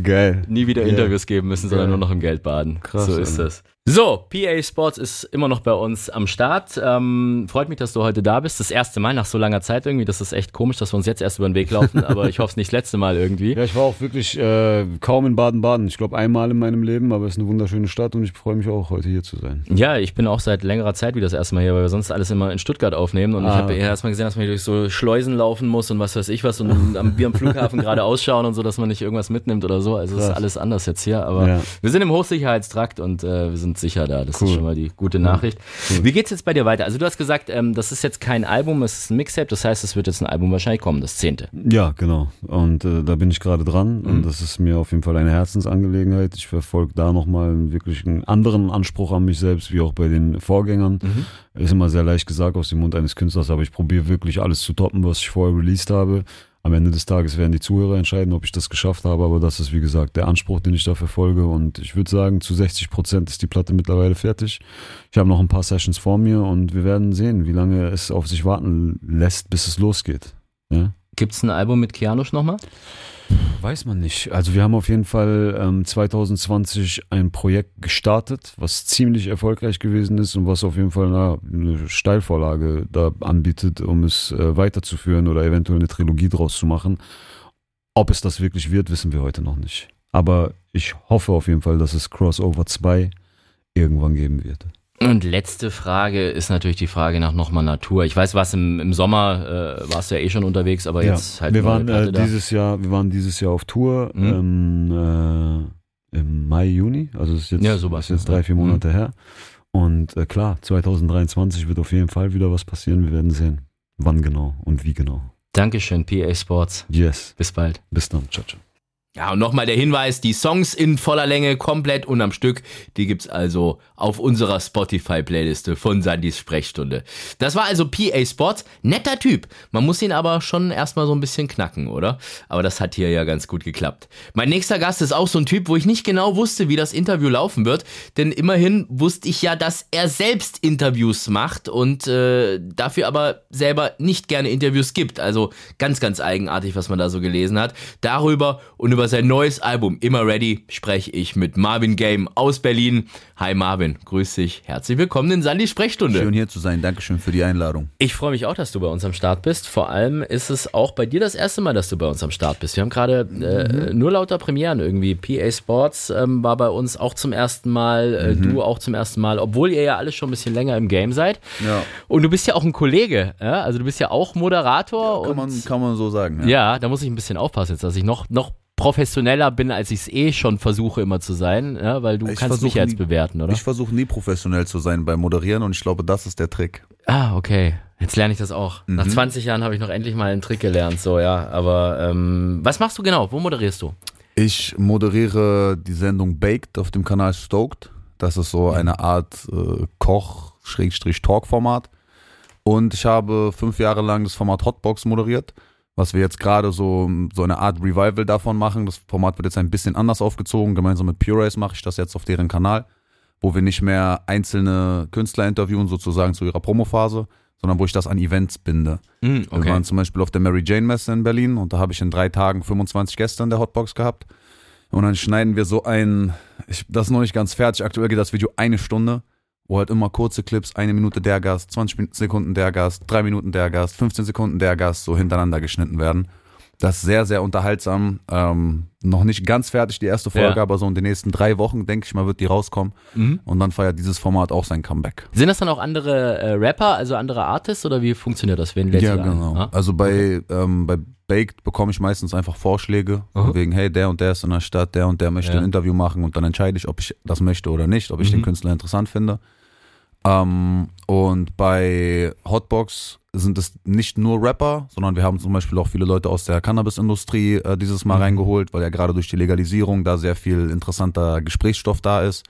Geil. Nie wieder. Interviews geben müssen, sondern Geil. nur noch im Geld baden. Krass, so ist Alter. So, PA Sports ist immer noch bei uns am Start. Ähm, freut mich, dass du heute da bist. Das erste Mal nach so langer Zeit irgendwie. Das ist echt komisch, dass wir uns jetzt erst über den Weg laufen, aber ich hoffe es nicht das letzte Mal irgendwie. Ja, ich war auch wirklich äh, kaum in Baden-Baden. Ich glaube einmal in meinem Leben, aber es ist eine wunderschöne Stadt und ich freue mich auch, heute hier zu sein. Ja, ich bin auch seit längerer Zeit wieder das erste Mal hier, weil wir sonst alles immer in Stuttgart aufnehmen. Und ich Ah, habe okay. eher erstmal gesehen, dass man hier durch so Schleusen laufen muss und was weiß ich was und am, wie am Flughafen gerade ausschauen und so, dass man nicht irgendwas mitnimmt oder so. Also es ist alles anders jetzt hier. Aber Ja. wir sind im Hochsicherheitstrakt und äh, wir sind sicher da. Das Cool. ist schon mal die gute Nachricht. Wie geht's jetzt bei dir weiter? Also du hast gesagt, ähm, das ist jetzt kein Album, es ist ein Mixtape. Das heißt, es wird jetzt ein Album wahrscheinlich kommen, das zehnte. Ja, genau. Und äh, da bin ich gerade dran Mhm. und das ist mir auf jeden Fall eine Herzensangelegenheit. Ich verfolge da nochmal einen wirklich einen anderen Anspruch an mich selbst, wie auch bei den Vorgängern. Mhm. Ist immer sehr leicht gesagt aus dem Mund eines Künstlers, aber ich probiere wirklich alles zu toppen, was ich vorher released habe. Am Ende des Tages werden die Zuhörer entscheiden, ob ich das geschafft habe, aber das ist wie gesagt der Anspruch, den ich da verfolge und ich würde sagen, zu 60 Prozent ist die Platte mittlerweile fertig. Ich habe noch ein paar Sessions vor mir und wir werden sehen, wie lange es auf sich warten lässt, bis es losgeht. Ja? Gibt's ein Album mit Kianusch nochmal? Weiß man nicht. Also wir haben auf jeden Fall ähm, 2020 ein Projekt gestartet, was ziemlich erfolgreich gewesen ist und was auf jeden Fall na, eine Steilvorlage da anbietet, um es äh, weiterzuführen oder eventuell eine Trilogie draus zu machen. Ob es das wirklich wird, wissen wir heute noch nicht. Aber ich hoffe auf jeden Fall, dass es Crossover 2 irgendwann geben wird. Und letzte Frage ist natürlich die Frage nach nochmal Natur. Ich weiß, was im, im Sommer äh, warst du ja eh schon unterwegs, aber jetzt halt wir waren äh, da. dieses Jahr, wir waren dieses Jahr auf Tour ähm, äh, im Mai, Juni, also es ist jetzt, Ja, sowas, ist jetzt ja. drei, vier Mhm. Monate her. Und äh, klar, 2023 wird auf jeden Fall wieder was passieren. Wir werden sehen, wann genau und wie genau. Dankeschön, PA Sports. Yes, Bis bald. bis dann, ciao, ciao. Ja, und nochmal der Hinweis, die Songs in voller Länge, komplett und am Stück, die gibt's also auf unserer Spotify-Playliste von Sandys Sprechstunde. Das war also PA Sports. Netter Typ. Man muss ihn aber schon erstmal so ein bisschen knacken, oder? Aber das hat hier ja ganz gut geklappt. Mein nächster Gast ist auch so ein Typ, wo ich nicht genau wusste, wie das Interview laufen wird, denn immerhin wusste ich ja, dass er selbst Interviews macht und äh, dafür aber selber nicht gerne Interviews gibt. Also ganz, ganz eigenartig, was man da so gelesen hat. Darüber und über sein neues Album Immer Ready spreche ich mit Marvin Game aus Berlin. Hi Marvin, grüß dich. Herzlich willkommen in Sandy Sprechstunde. Schön hier zu sein. Dankeschön für die Einladung. Ich freue mich auch, dass du bei uns am Start bist. Vor allem ist es auch bei dir das erste Mal, dass du bei uns am Start bist. Wir haben gerade äh, nur lauter Premieren irgendwie. PA Sports ähm, war bei uns auch zum ersten Mal, äh, du auch zum ersten Mal, obwohl ihr ja alle schon ein bisschen länger im Game seid. Ja. Und du bist ja auch ein Kollege, ja? also du bist ja auch Moderator. Kann und man, kann man so sagen. ja, da muss ich ein bisschen aufpassen jetzt, dass ich noch, noch professioneller bin, als ich es eh schon versuche immer zu sein, ja? weil du Ich kannst mich jetzt bewerten, oder? Ich versuche nie professionell zu sein beim Moderieren und ich glaube, das ist der Trick. Ah, okay. Jetzt lerne ich das auch. Nach 20 Jahren habe ich noch endlich mal einen Trick gelernt, so ja. Aber ähm, was machst du genau? Wo moderierst du? Ich moderiere die Sendung Baked auf dem Kanal Stoked. Das ist so eine Art äh, Koch-Talk-Format. Und ich habe fünf Jahre lang das Format Hotbox moderiert, was wir jetzt gerade so, so eine Art Revival davon machen. Das Format wird jetzt ein bisschen anders aufgezogen. Gemeinsam mit Pure Race mache ich das jetzt auf deren Kanal, wo wir nicht mehr einzelne Künstler interviewen, sozusagen zu ihrer Promophase, sondern wo ich das an Events binde. Hm, Wir waren zum Beispiel auf der Mary Jane Messe in Berlin und da habe ich in drei Tagen 25 Gäste in der Hotbox gehabt. Und dann schneiden wir so ein, ich, das ist noch nicht ganz fertig, aktuell geht das Video eine Stunde, wo halt immer kurze Clips, eine Minute der Gast, 20 Min- Sekunden der Gast, drei Minuten der Gast, 15 Sekunden der Gast, so hintereinander geschnitten werden. Das ist sehr, sehr unterhaltsam. Ähm, noch nicht ganz fertig, die erste Folge, Ja. aber so in den nächsten drei Wochen, denke ich mal, wird die rauskommen. Mhm. Und dann feiert dieses Format auch sein Comeback. Sind das dann auch andere äh, Rapper, also andere Artists oder wie funktioniert das? Wen Ja, genau. Ah? Also bei, ähm, bei Baked bekomme ich meistens einfach Vorschläge, von wegen, hey, der und der ist in der Stadt, der und der möchte Ja. ein Interview machen und dann entscheide ich, ob ich das möchte oder nicht, ob ich Mhm. den Künstler interessant finde. Ähm, und bei Hotbox sind es nicht nur Rapper, sondern wir haben zum Beispiel auch viele Leute aus der Cannabis-Industrie äh, dieses Mal Mhm. reingeholt, weil ja gerade durch die Legalisierung da sehr viel interessanter Gesprächsstoff da ist.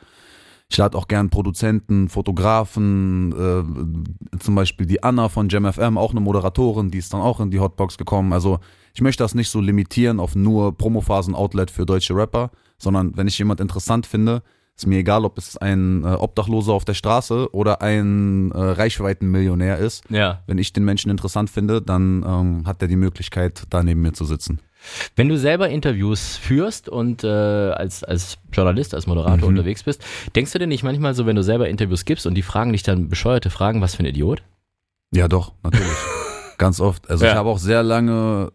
Ich lade auch gern Produzenten, Fotografen, äh, zum Beispiel die Anna von JamFM, auch eine Moderatorin, die ist dann auch in die Hotbox gekommen. Also ich möchte das nicht so limitieren auf nur Promophasen-Outlet für deutsche Rapper, sondern wenn ich jemand interessant finde, ist mir egal, ob es ein äh, Obdachloser auf der Straße oder ein äh, Reichweitenmillionär ist. Ja. Wenn ich den Menschen interessant finde, dann ähm, hat er die Möglichkeit, da neben mir zu sitzen. Wenn du selber Interviews führst und äh, als, als Journalist, als Moderator Mhm. unterwegs bist, denkst du dir nicht manchmal so, wenn du selber Interviews gibst und die fragen dich dann bescheuerte Fragen, was für ein Idiot? Ja, doch, natürlich. Ganz oft. Also Ja. ich habe auch sehr lange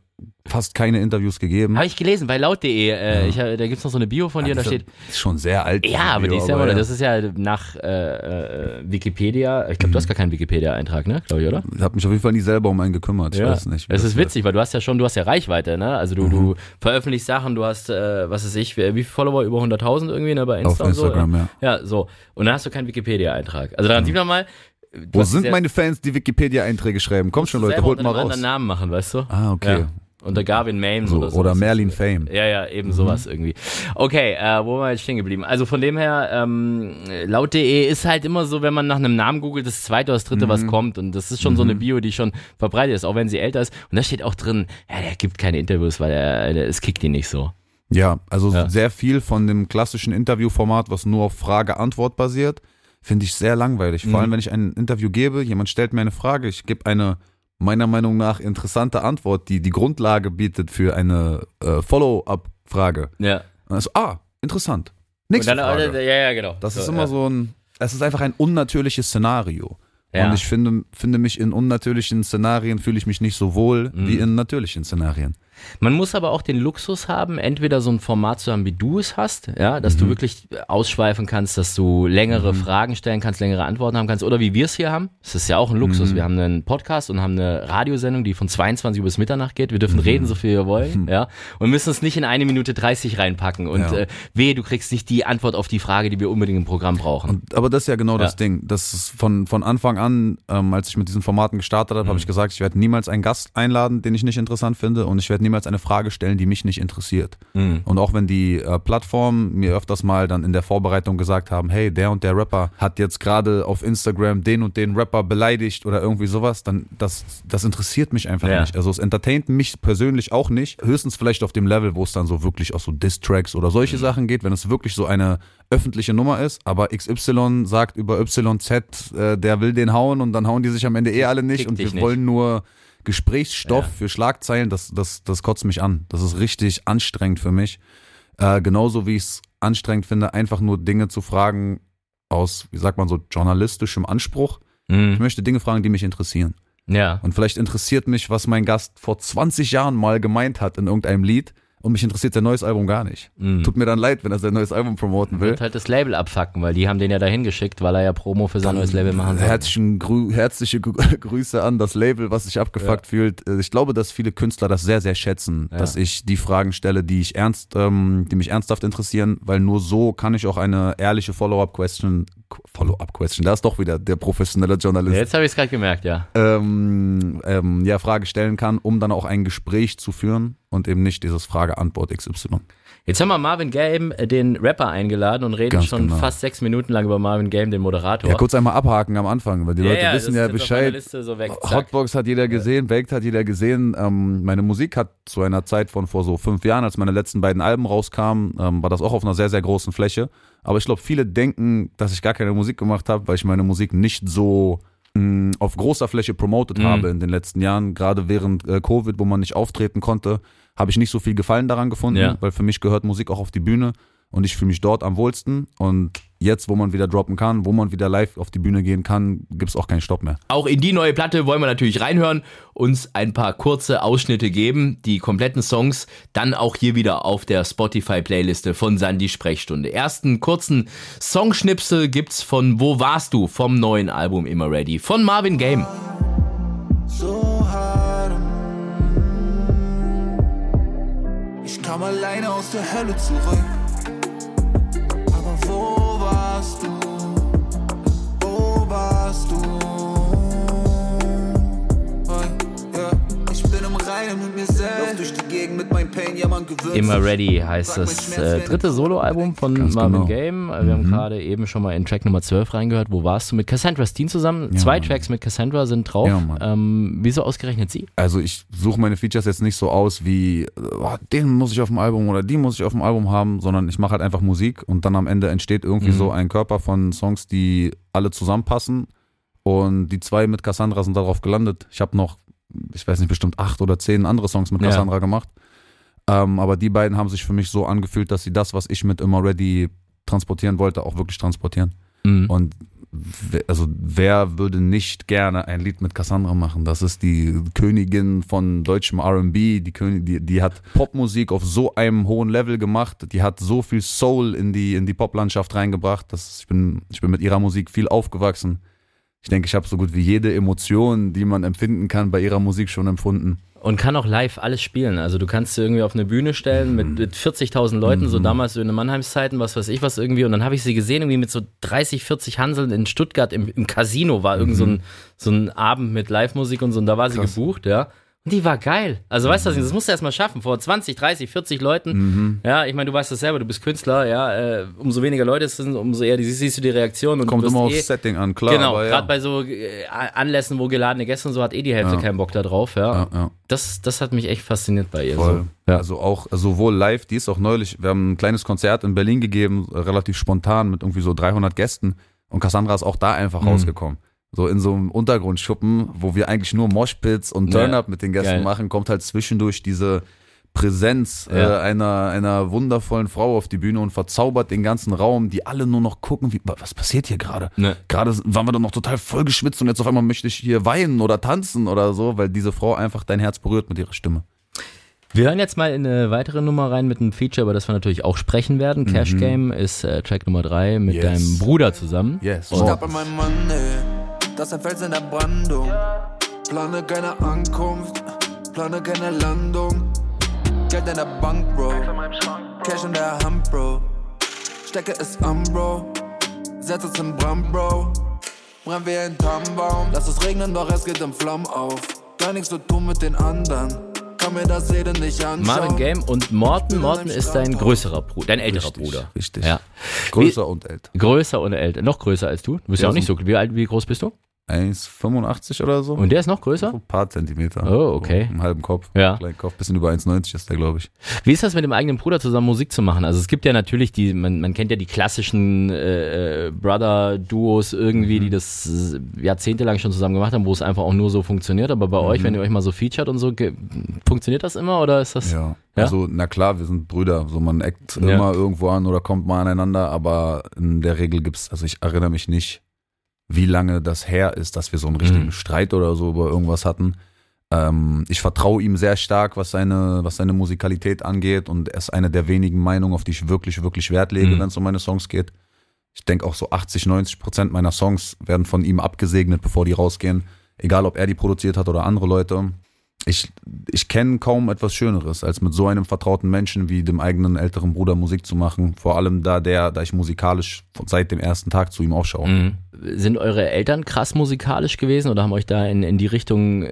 fast keine Interviews gegeben. Habe ich gelesen bei laut.de. Äh, Ja. ich, hab- da gibt's noch so eine Bio von dir, Ja, da das steht. Ist schon sehr alt. Ja, aber die ist ja, aber mal, das ist ja nach äh, äh, Wikipedia. Ich glaube, du hast gar keinen Wikipedia-Eintrag, ne? Glaube ich, oder? Ich habe mich auf jeden Fall nie selber um einen gekümmert. Ich ja. weiß nicht. Es das ist witzig, weil du hast ja schon, du hast ja Reichweite, ne? Also du, du veröffentlichst Sachen, du hast, äh, was weiß ich, wie wie viele Follower? Über 100.000 irgendwie, ne? Bei Auf Insta und so. Instagram, ja. Ja, so. Und dann hast du keinen Wikipedia-Eintrag. Also daran sieht man mal. du Wo sind ja- meine Fans, die Wikipedia-Einträge schreiben? Kommt schon, Leute, holt mal raus. anderen Namen machen, weißt du? Ah, okay. Ja. Unter Garvin Mames So, oder so. oder Merlin Fame. Ja, ja, eben sowas irgendwie. Okay, äh, wo wir jetzt stehen geblieben? Also von dem her, ähm, laut.de ist halt immer so, wenn man nach einem Namen googelt, das zweite oder das dritte, Mhm. was kommt. Und das ist schon so eine Bio, die schon verbreitet ist, auch wenn sie älter ist. Und da steht auch drin, ja, der gibt keine Interviews, weil er, es kickt ihn nicht so. Ja, also Ja. sehr viel von dem klassischen Interviewformat, was nur auf Frage-Antwort basiert, finde ich sehr langweilig. Vor Mhm. allem, wenn ich ein Interview gebe, jemand stellt mir eine Frage, ich gebe eine meiner Meinung nach interessante Antwort, die die Grundlage bietet für eine äh, Follow-up-Frage. Ja. Und dann so, ah, interessant. Nächste dann, Frage. Ja, ja, genau. Das ist So, immer ja. so ein, es ist einfach ein unnatürliches Szenario. Ja. Und ich finde, finde mich in unnatürlichen Szenarien fühle ich mich nicht so wohl Mhm. wie in natürlichen Szenarien. Man muss aber auch den Luxus haben, entweder so ein Format zu haben, wie du es hast, ja, dass du wirklich ausschweifen kannst, dass du längere Fragen stellen kannst, längere Antworten haben kannst, oder wie wir es hier haben. Das ist ja auch ein Luxus. Wir haben einen Podcast und haben eine Radiosendung, die von 22 Uhr bis Mitternacht geht. Wir dürfen reden, so viel wir wollen, ja, und müssen uns nicht in eine Minute 30 reinpacken. Und Ja. äh, wehe, du kriegst nicht die Antwort auf die Frage, die wir unbedingt im Programm brauchen. Und, aber das ist ja genau das Ja. Ding. Das ist von, von Anfang an, ähm, als ich mit diesen Formaten gestartet habe, Mhm. habe ich gesagt, ich werde niemals einen Gast einladen, den ich nicht interessant finde und ich werde niemals eine Frage stellen, die mich nicht interessiert. Mhm. Und auch wenn die äh, Plattformen mir öfters mal dann in der Vorbereitung gesagt haben, hey, der und der Rapper hat jetzt gerade auf Instagram den und den Rapper beleidigt oder irgendwie sowas, dann das, das interessiert mich einfach Ja. nicht. Also es entertaint mich persönlich auch nicht. Höchstens vielleicht auf dem Level, wo es dann so wirklich auch so Diss-Tracks oder solche Mhm. Sachen geht, wenn es wirklich so eine öffentliche Nummer ist, aber XY sagt über YZ, äh, der will den hauen und dann hauen die sich am Ende eh alle nicht Kickt und wir nicht. wollen nur Gesprächsstoff Ja. für Schlagzeilen, das, das, das kotzt mich an. Das ist richtig anstrengend für mich. Äh, genauso wie ich es anstrengend finde, einfach nur Dinge zu fragen aus, wie sagt man so, journalistischem Anspruch. Ich Mhm. möchte Dinge fragen, die mich interessieren. Ja. Und vielleicht interessiert mich, was mein Gast vor 20 Jahren mal gemeint hat in irgendeinem Lied. Und mich interessiert sein neues Album gar nicht. Mhm. Tut mir dann leid, wenn er sein neues Album promoten will. Wird halt das Label abfacken, weil die haben den ja dahin geschickt, weil er ja Promo für sein neues Label machen soll. Herzlichen Grü herzliche Grü Grüße an das Label, was sich abgefuckt fühlt. Äh, Ich glaube, dass viele Künstler das sehr, sehr schätzen, Ja. dass ich die Fragen stelle, die ich ernst, ähm, die mich ernsthaft interessieren, weil nur so kann ich auch eine ehrliche Follow-up-Question, Follow-up-Question, da ist doch wieder der professionelle Journalist, Jetzt habe ich es gerade gemerkt, ja. ähm, ähm, ja, Frage stellen kann, um dann auch ein Gespräch zu führen und eben nicht dieses Frage-Antwort XY. Jetzt haben wir Marvin Game, äh, den Rapper, eingeladen und reden Ganz schon genau. fast sechs Minuten lang über Marvin Game, den Moderator. Ja, kurz einmal abhaken am Anfang, weil die Leute das wissen ja Bescheid. Liste so weg. Hotbox hat jeder gesehen, Baked hat jeder gesehen. Ähm, meine Musik hat zu einer Zeit von vor so fünf Jahren, als meine letzten beiden Alben rauskamen, ähm, war das auch auf einer sehr, sehr großen Fläche. Aber ich glaube, viele denken, dass ich gar keine Musik gemacht habe, weil ich meine Musik nicht so mh, auf großer Fläche promotet Mhm. habe in den letzten Jahren. Gerade während äh, Covid, wo man nicht auftreten konnte, habe ich nicht so viel Gefallen daran gefunden, Ja. weil für mich gehört Musik auch auf die Bühne und ich fühle mich dort am wohlsten. Und jetzt, wo man wieder droppen kann, wo man wieder live auf die Bühne gehen kann, gibt es auch keinen Stopp mehr. Auch in die neue Platte wollen wir natürlich reinhören, uns ein paar kurze Ausschnitte geben, die kompletten Songs dann auch hier wieder auf der Spotify-Playliste von Sandy Sprechstunde. Ersten kurzen Songschnipsel gibt's von Wo warst du vom neuen Album Immer Ready von Marvin Game. so hart. Ich kam alleine aus der Hölle zurück. Immer. Ready heißt das äh, dritte Soloalbum von Ganz Marvin genau. Game. Wir haben gerade eben schon mal in Track Nummer 12 reingehört. Wo warst du mit Cassandra Steen zusammen? Ja, Zwei Mann. Tracks mit Cassandra sind drauf. Ja, ähm, wieso ausgerechnet sie? Also ich suche meine Features jetzt nicht so aus wie, äh, oh, den muss ich auf dem Album oder die muss ich auf dem Album haben, sondern ich mache halt einfach Musik und dann am Ende entsteht irgendwie Mhm. so ein Körper von Songs, die alle zusammenpassen. Und die zwei mit Cassandra sind darauf gelandet. Ich habe noch, ich weiß nicht, bestimmt acht oder zehn andere Songs mit Ja. Cassandra gemacht. Ähm, aber die beiden haben sich für mich so angefühlt, dass sie das, was ich mit Immer Ready transportieren wollte, auch wirklich transportieren. Mhm. Und also wer würde nicht gerne ein Lied mit Cassandra machen? Das ist die Königin von deutschem R&B, die, König, die, die hat Popmusik auf so einem hohen Level gemacht, die hat so viel Soul in die, in die Poplandschaft reingebracht, dass ich bin, ich bin mit ihrer Musik viel aufgewachsen. Ich denke, ich habe so gut wie jede Emotion, die man empfinden kann, bei ihrer Musik schon empfunden. Und kann auch live alles spielen. Also du kannst sie irgendwie auf eine Bühne stellen mit, mit 40.000 Leuten, so damals so in den Mannheimszeiten, was weiß ich was irgendwie. Und dann habe ich sie gesehen irgendwie mit so 30, 40 Hanseln in Stuttgart im, im Casino war irgend so, ein, so ein Abend mit Live-Musik und so. Und da war sie gebucht, ja. Und die war geil. Also weißt du, das musst du erst mal schaffen. Vor 20, 30, 40 Leuten. Ja, ich meine, du weißt das selber, du bist Künstler, ja. Äh, umso weniger Leute es sind, umso eher die, siehst du die Reaktion. Und Kommt immer aufs eh, Setting an, klar. Genau, aber ja. gerade bei so äh, Anlässen, wo geladene Gäste und so hat eh die Hälfte Ja. keinen Bock da drauf, ja. ja. Das, das hat mich echt fasziniert bei ihr. Voll. So. Ja. Also auch sowohl live, die ist auch neulich, wir haben ein kleines Konzert in Berlin gegeben, relativ spontan mit irgendwie so 300 Gästen und Cassandra ist auch da einfach Mhm. rausgekommen. So in so einem Untergrundschuppen, wo wir eigentlich nur Moshpits und Ja, Turn-Up mit den Gästen geil. machen, kommt halt zwischendurch diese Präsenz Ja. äh, einer, einer wundervollen Frau auf die Bühne und verzaubert den ganzen Raum, die alle nur noch gucken, wie, was passiert hier gerade? Ne. Gerade waren wir doch noch total voll geschwitzt und jetzt auf einmal möchte ich hier weinen oder tanzen oder so, weil diese Frau einfach dein Herz berührt mit ihrer Stimme. Wir hören jetzt mal in eine weitere Nummer rein mit einem Feature, über das wir natürlich auch sprechen werden. Cash Game ist äh, Track Nummer 3 mit Yes. deinem Bruder zusammen. Yes. Ich Das ein Fels in der Brandung. Plane keine Ankunft, plane keine Landung. Geld in der Bank, Bro. Cash in der Hand, Bro. Stecke es an, Bro. Setz es in Brand, Bro. Brenn wie ein Tannenbaum. Lass es regnen, doch es geht in Flammen auf. Gar nichts zu tun mit den anderen. Kann mir das Reden nicht anschauen. Marvin Game und Morten. Morten ist dein größerer Bruder, dein älterer Richtig, Bruder. richtig. Ja. Größer und älter. Größer und älter. Noch größer als du. Du bist ja, Ja, auch nicht so- so. Wie alt, wie groß bist du? 1,85 oder so. Und der ist noch größer? ein paar Zentimeter. Oh, okay. So Einen halben Kopf. Ja. Kleinen Kopf. Bisschen über 1,90 ist der, glaube ich. Wie ist das mit dem eigenen Bruder zusammen Musik zu machen? Also es gibt ja natürlich die, man, man kennt ja die klassischen äh, Brother-Duos irgendwie, Mhm. die das äh, jahrzehntelang schon zusammen gemacht haben, wo es einfach auch nur so funktioniert. Aber bei euch, wenn ihr euch mal so featured und so, funktioniert das immer oder ist das? Mhm. Ja. Ja? Also, na klar, wir sind Brüder. So, man eckt Ja. immer irgendwo an oder kommt mal aneinander. Aber in der Regel gibt's, also ich erinnere mich nicht, wie lange das her ist, dass wir so einen richtigen Mhm. Streit oder so über irgendwas hatten. Ähm, ich vertraue ihm sehr stark, was seine, was seine Musikalität angeht und er ist eine der wenigen Meinungen, auf die ich wirklich, wirklich Wert lege, Mhm. wenn es um meine Songs geht. Ich denke auch so 80, 90 Prozent meiner Songs werden von ihm abgesegnet, bevor die rausgehen. Egal, ob er die produziert hat oder andere Leute. Ich, ich kenne kaum etwas Schöneres, als mit so einem vertrauten Menschen wie dem eigenen älteren Bruder Musik zu machen. Vor allem da der, da ich musikalisch seit dem ersten Tag zu ihm aufschaue. Mhm. Sind eure Eltern krass musikalisch gewesen oder haben euch da in, in die Richtung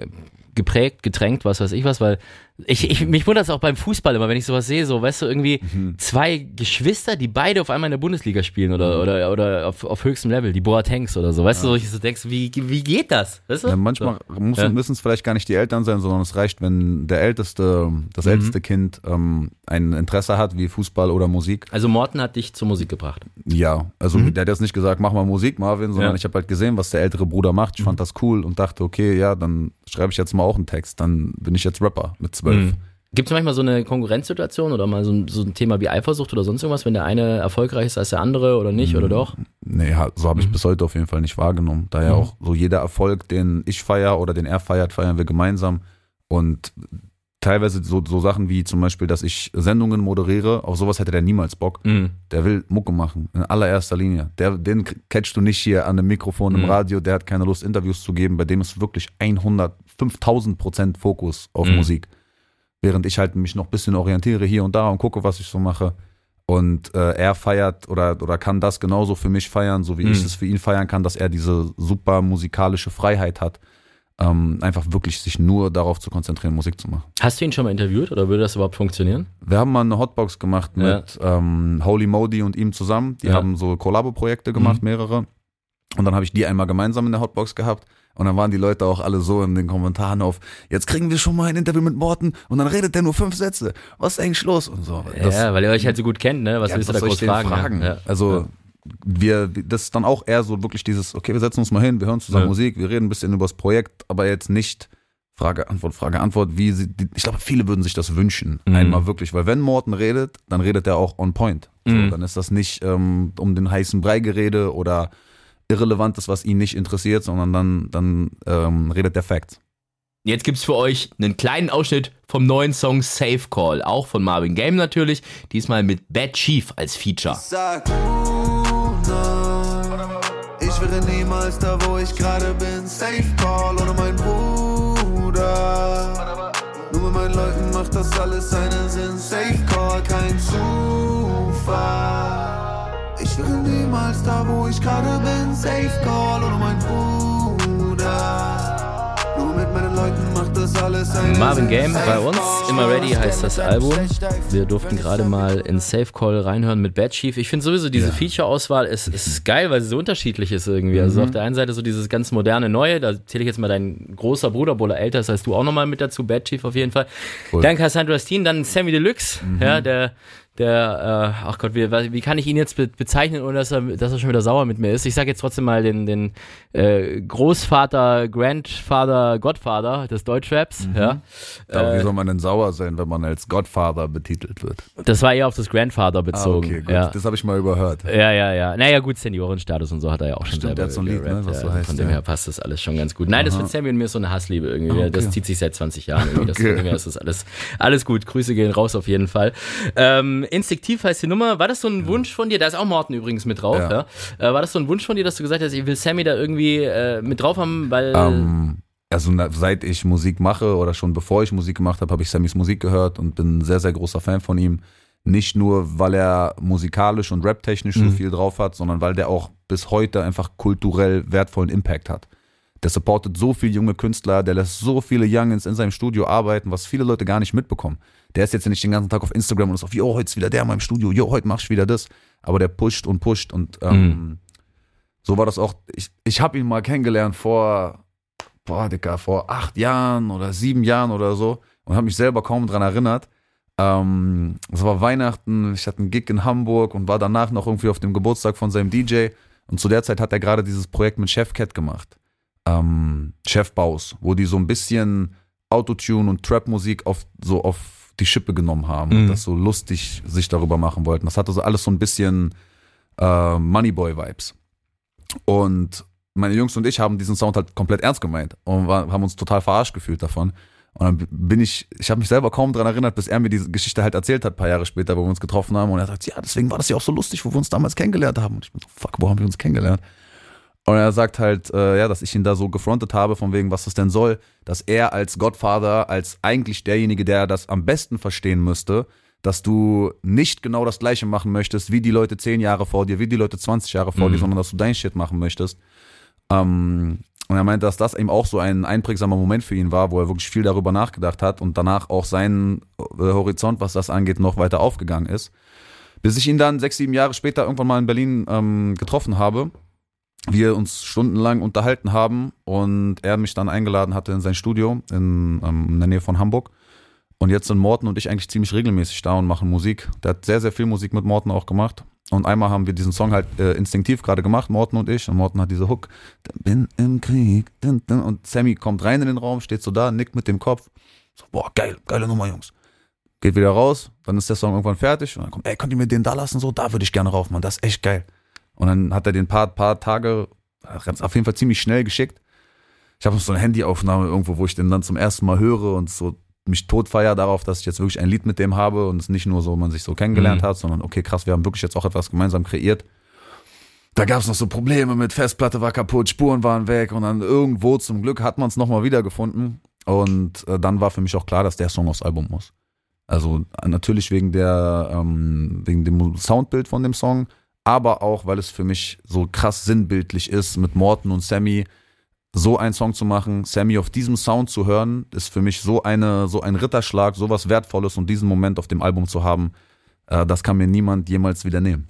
geprägt, gedrängt, was weiß ich was? Weil Ich, ich, mich wundert es auch beim Fußball immer, wenn ich sowas sehe, so, weißt du, irgendwie Mhm. zwei Geschwister, die beide auf einmal in der Bundesliga spielen oder, oder, oder auf, auf höchstem Level, die Boatengs oder so, weißt du, so, ich so denkst, wie, wie geht das? Weißt du? Ja, manchmal muss, Ja. müssen es vielleicht gar nicht die Eltern sein, sondern es reicht, wenn der älteste, das Mhm. älteste Kind ähm, ein Interesse hat, wie Fußball oder Musik. Also Morten hat dich zur Musik gebracht. Ja, also der hat jetzt nicht gesagt, mach mal Musik, Marvin, sondern Mhm. Ja. ich habe halt gesehen, was der ältere Bruder macht. Ich fand das cool und dachte, okay, ja, dann schreibe ich jetzt mal auch einen Text. Dann bin ich jetzt Rapper mit zwölf. Gibt es manchmal so eine Konkurrenzsituation oder mal so ein, so ein Thema wie Eifersucht oder sonst irgendwas, wenn der eine erfolgreich ist als der andere oder nicht Mhm. oder doch? Nee, so Mhm. habe ich bis heute auf jeden Fall nicht wahrgenommen. Daher auch so jeder Erfolg, den ich feiere oder den er feiert, feiern wir gemeinsam. Und teilweise so, so Sachen wie zum Beispiel, dass ich Sendungen moderiere, auf sowas hätte der niemals Bock. Mhm. Der will Mucke machen, in allererster Linie. Der, den catchst du nicht hier an einem Mikrofon im Mhm. Radio, der hat keine Lust, Interviews zu geben. Bei dem ist wirklich 100, 5000 Prozent Fokus auf Mhm. Musik. Während ich halt mich noch ein bisschen orientiere hier und da und gucke, was ich so mache. Und äh, er feiert oder, oder kann das genauso für mich feiern, so wie Mhm. ich es für ihn feiern kann, dass er diese super musikalische Freiheit hat, ähm, einfach wirklich sich nur darauf zu konzentrieren, Musik zu machen. Hast du ihn schon mal interviewt oder würde das überhaupt funktionieren? Wir haben mal eine Hotbox gemacht Ja. mit ähm, Holy Modi und ihm zusammen. Die Ja. haben so Kollabo-Projekte gemacht, mehrere. Und dann habe ich die einmal gemeinsam in der Hotbox gehabt. Und dann waren die Leute auch alle so in den Kommentaren auf, jetzt kriegen wir schon mal ein Interview mit Morten und dann redet der nur fünf Sätze. Was ist eigentlich los? Und so. ja, weil ihr euch halt so gut kennt, ne? Was ja, willst du da groß ich den fragen? Ja. Ja. Also wir, das ist dann auch eher so wirklich dieses, okay, wir setzen uns mal hin, wir hören zusammen Ja. Musik, wir reden ein bisschen über das Projekt, aber jetzt nicht Frage, Antwort, Frage, Antwort, wie sie, ich glaube, viele würden sich das wünschen, Mhm. einmal wirklich, weil wenn Morten redet, dann redet er auch on point. So, Mhm. Dann ist das nicht ähm, um den heißen Brei gerede oder Irrelevantes, was ihn nicht interessiert, sondern dann, dann ähm, redet der Facts. Jetzt gibt's für euch einen kleinen Ausschnitt vom neuen Song Safe Call, auch von Marvin Game natürlich, diesmal mit Bad Chief als Feature. Sag, Bruder, ich wäre niemals da, wo ich gerade bin. Safe Call ohne mein Bruder. Nur mit meinen Leuten macht das alles seinen Sinn. Safe Call, kein Zufall. Ich wäre niemals da, wo ich gerade bin. Safe Call ohne mein Bruder. Nur mit meinen Leuten macht das alles seinen Marvin. Game bei uns, Call, immer ready heißt das Album. Wir durften gerade mal in Safe Call reinhören mit Bad Chief. Ich finde sowieso diese Feature-Auswahl ist, ist geil, weil sie so unterschiedlich ist irgendwie. Also auf der einen Seite so dieses ganz moderne Neue, da zähle ich jetzt mal dein großer Bruder, obwohl er älter ist als du auch nochmal mit dazu, Bad Chief auf jeden Fall. Voll. Dann Cassandra Steen, dann Sammy Deluxe, ja, der der, äh, ach Gott, wie, wie kann ich ihn jetzt be bezeichnen, ohne dass er, dass er schon wieder sauer mit mir ist? Ich sage jetzt trotzdem mal den, den äh, Großvater, Grandfather, Godfather des Deutschraps. Ja. Aber Äh, wie soll man denn sauer sein, wenn man als Godfather betitelt wird? das war eher auf das Grandfather bezogen. Ah, okay, gut. Ja. Das habe ich mal überhört. Ja, ja, ja. Naja, gut, Seniorenstatus und so hat er ja auch schon Stimmt, selber der hat so ein Lied, ne, was so ja. heißt, Von dem ja. her passt das alles schon ganz gut. Nein, das mit Sammy und mir ist so eine Hassliebe irgendwie. Ah, okay. Das zieht sich seit 20 Jahren irgendwie. Das, Okay. Von dem her ist das alles, alles gut. Grüße gehen raus auf jeden Fall. Ähm, Instinktiv heißt die Nummer. War das so ein Wunsch von dir? Da ist auch Morten übrigens mit drauf. Ja. Ja. Äh, war das so ein Wunsch von dir, dass du gesagt hast, ich will Sammy da irgendwie äh, mit drauf haben, weil... Ähm, also seit ich Musik mache oder schon bevor ich Musik gemacht habe, habe ich Sammys Musik gehört und bin ein sehr, sehr großer Fan von ihm. Nicht nur, weil er musikalisch und raptechnisch Mhm. so viel drauf hat, sondern weil der auch bis heute einfach kulturell wertvollen Impact hat. Der supportet so viele junge Künstler, der lässt so viele Youngins in seinem Studio arbeiten, was viele Leute gar nicht mitbekommen. Der ist jetzt ja nicht den ganzen Tag auf Instagram und ist auf, jo, heute ist wieder der in meinem Studio, jo, heute mach ich wieder das. Aber der pusht und pusht und ähm, so war das auch. Ich, ich habe ihn mal kennengelernt vor, boah, Dicker, vor acht Jahren oder sieben Jahren oder so und habe mich selber kaum dran erinnert. Ähm, es war Weihnachten, ich hatte einen Gig in Hamburg und war danach noch irgendwie auf dem Geburtstag von seinem DJ. Und zu der Zeit hat er gerade dieses Projekt mit Chef Cat gemacht. Ähm, Chef Baus, wo die so ein bisschen Autotune und Trap-Musik auf, so auf die Schippe genommen haben Mhm. und das so lustig sich darüber machen wollten. Das hatte so alles so ein bisschen äh, Moneyboy-Vibes. Und meine Jungs und ich haben diesen Sound halt komplett ernst gemeint und war, haben uns total verarscht gefühlt davon. Und dann bin ich, ich habe mich selber kaum dran erinnert, bis er mir diese Geschichte halt erzählt hat, ein paar Jahre später, wo wir uns getroffen haben. Und er sagt, ja, deswegen war das ja auch so lustig, wo wir uns damals kennengelernt haben. Und ich bin so, fuck, wo haben wir uns kennengelernt? Und er sagt halt, äh, ja, dass ich ihn da so gefrontet habe, von wegen, was das denn soll, dass er als Godfather, als eigentlich derjenige, der das am besten verstehen müsste, dass du nicht genau das Gleiche machen möchtest, wie die Leute 10 Jahre vor dir, wie die Leute 20 Jahre vor Mhm. dir, sondern dass du dein Shit machen möchtest. Ähm, Und er meinte, dass das eben auch so ein einprägsamer Moment für ihn war, wo er wirklich viel darüber nachgedacht hat und danach auch sein äh, Horizont, was das angeht, noch weiter aufgegangen ist. Bis ich ihn dann sechs, sieben Jahre später irgendwann mal in Berlin ähm, getroffen habe, wir uns stundenlang unterhalten haben und er mich dann eingeladen hatte in sein Studio in, ähm, in der Nähe von Hamburg. Und jetzt sind Morten und ich eigentlich ziemlich regelmäßig da und machen Musik. Der hat sehr, sehr viel Musik mit Morten auch gemacht. Und einmal haben wir diesen Song halt äh, instinktiv gerade gemacht, Morten und ich. Und Morten hat diese Hook. Bin im Krieg. Und Sammy kommt rein in den Raum, steht so da, nickt mit dem Kopf. So, boah, geil, geile Nummer, Jungs. Geht wieder raus, dann ist der Song irgendwann fertig. Und dann kommt, ey, könnt ihr mir den da lassen? So, da würde ich gerne rauf, man. Das ist echt geil. Und dann hat er den paar, paar Tage, auf jeden Fall ziemlich schnell geschickt. Ich habe noch so eine Handyaufnahme irgendwo, wo ich den dann zum ersten Mal höre und so mich totfeier darauf, dass ich jetzt wirklich ein Lied mit dem habe und es nicht nur so, man sich so kennengelernt Mhm. hat, sondern okay, krass, wir haben wirklich jetzt auch etwas gemeinsam kreiert. Da gab es noch so Probleme mit Festplatte war kaputt, Spuren waren weg und dann irgendwo zum Glück hat man es nochmal wiedergefunden. Und äh, dann war für mich auch klar, dass der Song aufs Album muss. Also natürlich wegen der, ähm, wegen dem Soundbild von dem Song, aber auch, weil es für mich so krass sinnbildlich ist, mit Morten und Sammy so einen Song zu machen, Sammy auf diesem Sound zu hören, ist für mich so eine, so ein Ritterschlag, so was Wertvolles und diesen Moment auf dem Album zu haben, äh, das kann mir niemand jemals wieder nehmen.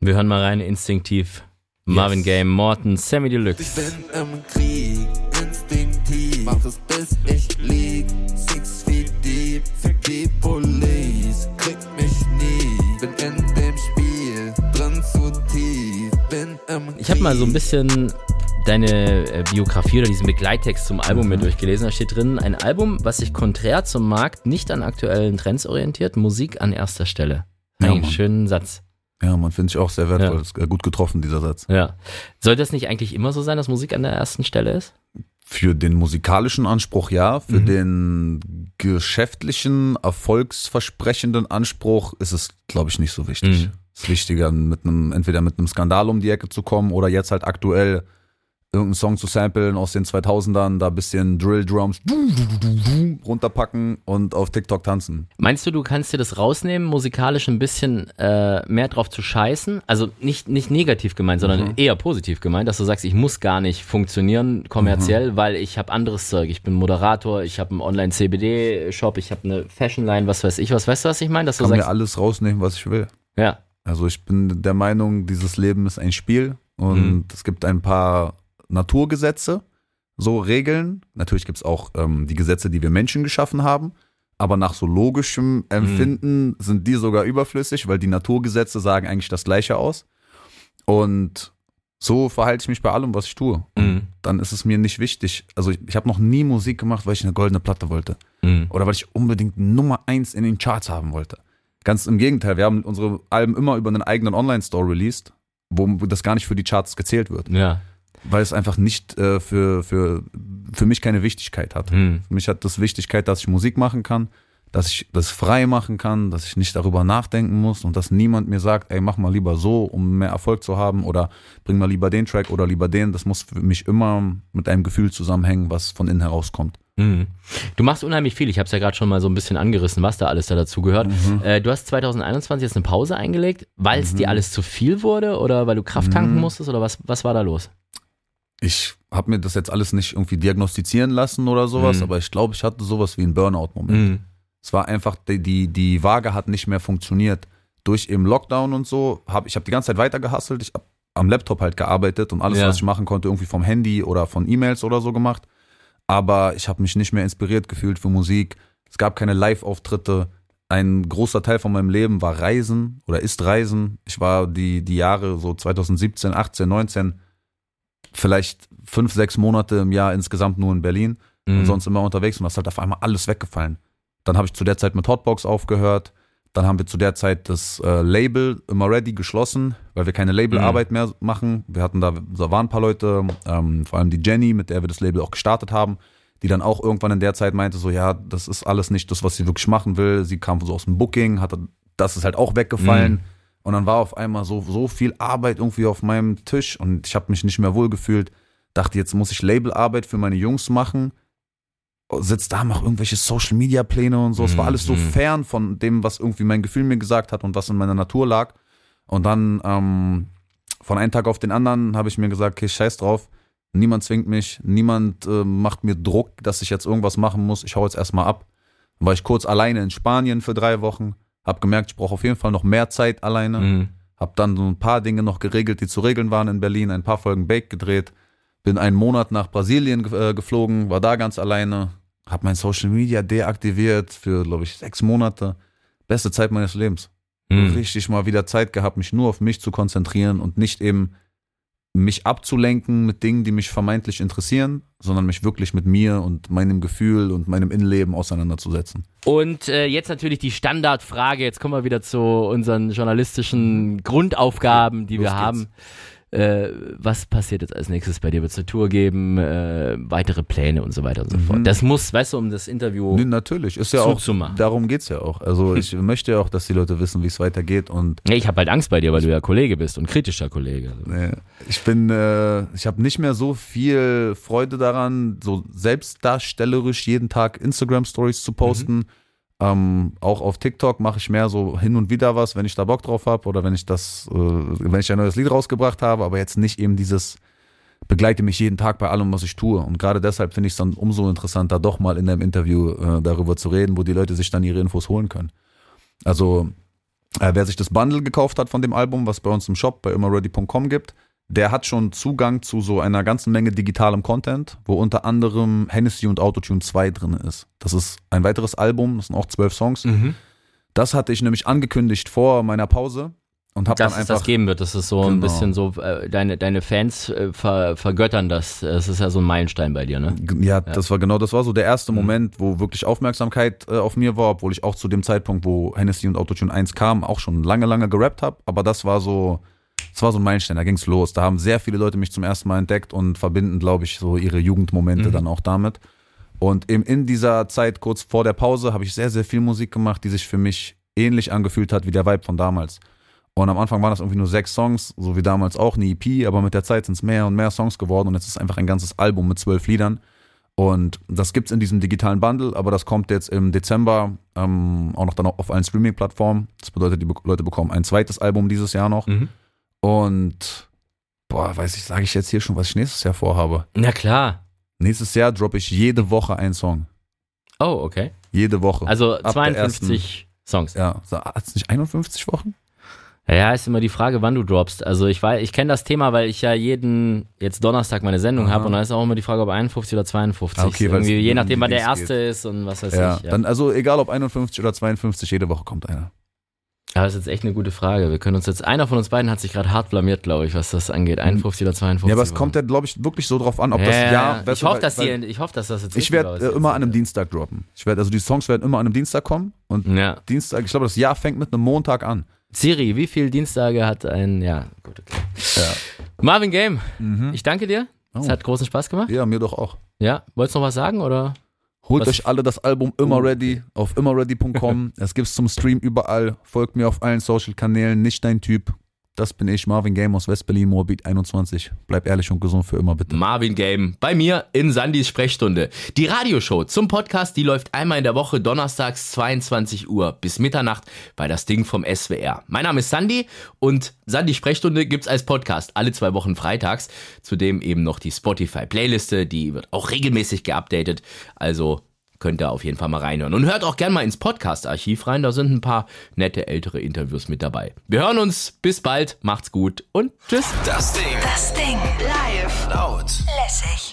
Wir hören mal rein, instinktiv. Marvin Gaye, Morton, Sammy Deluxe. Ich bin im Krieg, instinktiv, mach es bis ich lieg. Six feet deep, fick die Police, krieg mich nie. Bin in Ich habe mal so ein bisschen deine äh, Biografie oder diesen Begleittext zum Album Mhm. mir durchgelesen. Da steht drin, ein Album, was sich konträr zum Markt nicht an aktuellen Trends orientiert, Musik an erster Stelle. Ja, Einen schönen Satz. Ja, man finde ich auch sehr wertvoll. Ja. Äh, gut getroffen, dieser Satz. Ja. Sollte das nicht eigentlich immer so sein, dass Musik an der ersten Stelle ist? Für den musikalischen Anspruch ja, für Mhm. den geschäftlichen, erfolgsversprechenden Anspruch ist es, glaube ich, nicht so wichtig. Mhm. Es ist wichtiger, mit einem, entweder mit einem Skandal um die Ecke zu kommen oder jetzt halt aktuell irgendeinen Song zu samplen aus den 2000ern, da ein bisschen Drill Drums runterpacken und auf TikTok tanzen. Meinst du, du kannst dir das rausnehmen, musikalisch ein bisschen äh, mehr drauf zu scheißen? Also nicht, nicht negativ gemeint, sondern Mhm. eher positiv gemeint, dass du sagst, ich muss gar nicht funktionieren kommerziell, Mhm. weil ich habe anderes Zeug. Ich bin Moderator, ich habe einen Online-CBD-Shop, ich habe eine Fashion-Line, was weiß ich was. Weißt du, was ich meine? Du kann mir sagst, alles rausnehmen, was ich will. ja, Also ich bin der Meinung, dieses Leben ist ein Spiel und Mhm. es gibt ein paar Naturgesetze, so Regeln. Natürlich gibt es auch ähm, die Gesetze, die wir Menschen geschaffen haben, aber nach so logischem Empfinden sind die sogar überflüssig, weil die Naturgesetze sagen eigentlich das Gleiche aus. Und so verhalte ich mich bei allem, was ich tue. Mhm. Dann ist es mir nicht wichtig. Also ich, ich habe noch nie Musik gemacht, weil ich eine goldene Platte wollte Mhm. oder weil ich unbedingt Nummer eins in den Charts haben wollte. Ganz im Gegenteil, wir haben unsere Alben immer über einen eigenen Online-Store released, wo das gar nicht für die Charts gezählt wird, ja. weil es einfach nicht äh, für, für, für mich keine Wichtigkeit hat. Mhm. Für mich hat das Wichtigkeit, dass ich Musik machen kann, dass ich das frei machen kann, dass ich nicht darüber nachdenken muss und dass niemand mir sagt, ey, mach mal lieber so, um mehr Erfolg zu haben oder bring mal lieber den Track oder lieber den. Das muss für mich immer mit einem Gefühl zusammenhängen, was von innen herauskommt. Mhm. Du machst unheimlich viel. Ich habe es ja gerade schon mal so ein bisschen angerissen, was da alles da dazu gehört. Mhm. Äh, du hast 2021 jetzt eine Pause eingelegt, weil es dir alles zu viel wurde oder weil du Kraft tanken Mhm. musstest oder was, was war da los? ich habe mir das jetzt alles nicht irgendwie diagnostizieren lassen oder sowas, Mhm. aber ich glaube, ich hatte sowas wie einen Burnout-Moment. Mhm. Es war einfach, die, die, die Waage hat nicht mehr funktioniert. Durch eben Lockdown und so, hab, ich habe die ganze Zeit weiter gehustelt, ich habe am Laptop halt gearbeitet und alles, Ja. was ich machen konnte, irgendwie vom Handy oder von E-Mails oder so gemacht. Aber ich habe mich nicht mehr inspiriert gefühlt für Musik. Es gab keine Live-Auftritte. Ein großer Teil von meinem Leben war Reisen oder ist Reisen. Ich war die, die Jahre so 2017, 18, 19 vielleicht fünf, sechs Monate im Jahr insgesamt nur in Berlin Mhm. und sonst immer unterwegs und das ist halt auf einmal alles weggefallen. Dann habe ich zu der Zeit mit Hotbox aufgehört. Dann haben wir zu der Zeit das äh, Label immer ready geschlossen, weil wir keine Labelarbeit mehr machen. Wir hatten da, da waren ein paar Leute, ähm, vor allem die Jenny, mit der wir das Label auch gestartet haben, die dann auch irgendwann in der Zeit meinte, so ja, das ist alles nicht das, was sie wirklich machen will. Sie kam so aus dem Booking, hatte, das ist halt auch weggefallen. Mhm. Und dann war auf einmal so, so viel Arbeit irgendwie auf meinem Tisch und ich habe mich nicht mehr wohl gefühlt. Dachte, jetzt muss ich Labelarbeit für meine Jungs machen. Sitzt da, mach irgendwelche Social Media Pläne und so. Es war alles so Mhm. fern von dem, was irgendwie mein Gefühl mir gesagt hat und was in meiner Natur lag. Und dann ähm, von einem Tag auf den anderen habe ich mir gesagt, okay, scheiß drauf. Niemand zwingt mich, niemand äh, macht mir Druck, dass ich jetzt irgendwas machen muss. Ich hau jetzt erstmal ab. Dann war ich kurz alleine in Spanien für drei Wochen, hab gemerkt, ich brauche auf jeden Fall noch mehr Zeit alleine. Mhm. Hab dann so ein paar Dinge noch geregelt, die zu regeln waren in Berlin, ein paar Folgen Bake gedreht. Bin einen Monat nach Brasilien ge- äh, geflogen, war da ganz alleine. Hab mein Social Media deaktiviert für, glaube ich, sechs Monate. Beste Zeit meines Lebens. Mhm. Richtig mal wieder Zeit gehabt, mich nur auf mich zu konzentrieren und nicht eben mich abzulenken mit Dingen, die mich vermeintlich interessieren, sondern mich wirklich mit mir und meinem Gefühl und meinem Innenleben auseinanderzusetzen. Und äh, jetzt natürlich die Standardfrage. Jetzt kommen wir wieder zu unseren journalistischen Grundaufgaben, die Los wir geht's. haben. Äh, was passiert jetzt als nächstes bei dir? Wird es eine Tour geben? Äh, weitere Pläne und so weiter und so fort. Das muss, weißt du, um das Interview. Nee, natürlich, ist ja auch, darum geht's ja auch. Also ich möchte ja auch, dass die Leute wissen, wie es weitergeht und Nee, ich habe halt Angst bei dir, weil du ja Kollege bist und kritischer Kollege. Nee, ich bin, äh, ich habe nicht mehr so viel Freude daran, so selbstdarstellerisch jeden Tag Instagram-Stories zu posten. Ähm, auch auf TikTok mache ich mehr so hin und wieder was, wenn ich da Bock drauf habe oder wenn ich das, äh, wenn ich ein neues Lied rausgebracht habe, aber jetzt nicht eben dieses begleite mich jeden Tag bei allem, was ich tue. Und gerade deshalb finde ich es dann umso interessanter, doch mal in einem Interview äh, darüber zu reden, wo die Leute sich dann ihre Infos holen können. Also äh, wer sich das Bundle gekauft hat von dem Album, was bei uns im Shop bei immerready.com gibt, der hat schon Zugang zu so einer ganzen Menge digitalem Content, wo unter anderem Hennessy und Autotune 2 drin ist. Das ist ein weiteres Album, das sind auch zwölf Songs. Mhm. Das hatte ich nämlich angekündigt vor meiner Pause und habe dann Dass es einfach das geben wird, das ist so ein Genau. bisschen so, äh, deine, deine Fans äh, ver, vergöttern das. Das ist ja so ein Meilenstein bei dir, ne? G- Ja, das war genau, das war so der erste Moment, wo wirklich Aufmerksamkeit äh, auf mir war, obwohl ich auch zu dem Zeitpunkt, wo Hennessy und Autotune 1 kam, auch schon lange, lange gerappt habe. Aber das war so, das war so ein Meilenstein, da ging's los. Da haben sehr viele Leute mich zum ersten Mal entdeckt und verbinden, glaube ich, so ihre Jugendmomente dann auch damit. Und eben in dieser Zeit, kurz vor der Pause, habe ich sehr, sehr viel Musik gemacht, die sich für mich ähnlich angefühlt hat wie der Vibe von damals. Und am Anfang waren das irgendwie nur sechs Songs, so wie damals auch eine EP, aber mit der Zeit sind es mehr und mehr Songs geworden und jetzt ist einfach ein ganzes Album mit zwölf Liedern. Und das gibt's in diesem digitalen Bundle, aber das kommt jetzt im Dezember ähm, auch noch dann auf allen Streaming-Plattformen. Das bedeutet, die Leute bekommen ein zweites Album dieses Jahr noch. Mhm. Und boah, weiß ich, sage ich jetzt hier schon, was ich nächstes Jahr vorhabe. Na klar. Nächstes Jahr droppe ich jede Woche einen Song. Oh, okay. Jede Woche. Also Ab der 52 Songs. ja, hat es nicht 51 Wochen? Ja, ist immer die Frage, wann du droppst. Also ich weiß, ich kenne das Thema, weil ich ja jeden jetzt Donnerstag meine Sendung habe und da ist auch immer die Frage, ob 51 oder 52. Ah, okay, weil je nachdem, wann der erste ist und was weiß Ja, ich. Ja. dann also egal ob 51 oder 52, jede Woche kommt einer. Aber das ist jetzt echt eine gute Frage. Wir können uns jetzt, einer von uns beiden hat sich gerade hart blamiert, glaube ich, was das angeht. 51 oder 52. Ja, aber es kommt ja, glaube ich, wirklich so drauf an, ob das ja, Jahr. ich hoffe, dass die, ich hoffe, dass das jetzt Ich werde äh, immer an einem Dienstag droppen. Ich werde, also die Songs werden immer an einem Dienstag kommen und Ja. Dienstag, ich glaube, das Jahr fängt mit einem Montag an. Siri, wie viele Dienstage hat ein, ja, gut, okay. Marvin Game, ich danke dir. Es Oh. hat großen Spaß gemacht. Ja, mir doch auch. Ja, wolltest du noch was sagen oder? Holt Was- euch alle das Album Immer Ready auf immerready.com. es gibt's zum Stream überall. Folgt mir auf allen Social Kanälen. Nicht dein Typ. Das bin ich, Marvin Game aus Westberlin, Moabit 21. Bleib ehrlich und gesund für immer, bitte. Marvin Game bei mir in Sandys Sprechstunde. Die Radioshow zum Podcast, die läuft einmal in der Woche donnerstags 22 Uhr bis Mitternacht bei das Ding vom SWR. Mein Name ist Sandy und Sandy Sprechstunde gibt's als Podcast alle zwei Wochen freitags. Zudem eben noch die Spotify Playliste, die wird auch regelmäßig geupdatet. Also könnt ihr auf jeden Fall mal reinhören. Und hört auch gerne mal ins Podcast-Archiv rein, da sind ein paar nette ältere Interviews mit dabei. Wir hören uns, bis bald, macht's gut und tschüss. Das Ding. Das Ding live. Laut. Lässig.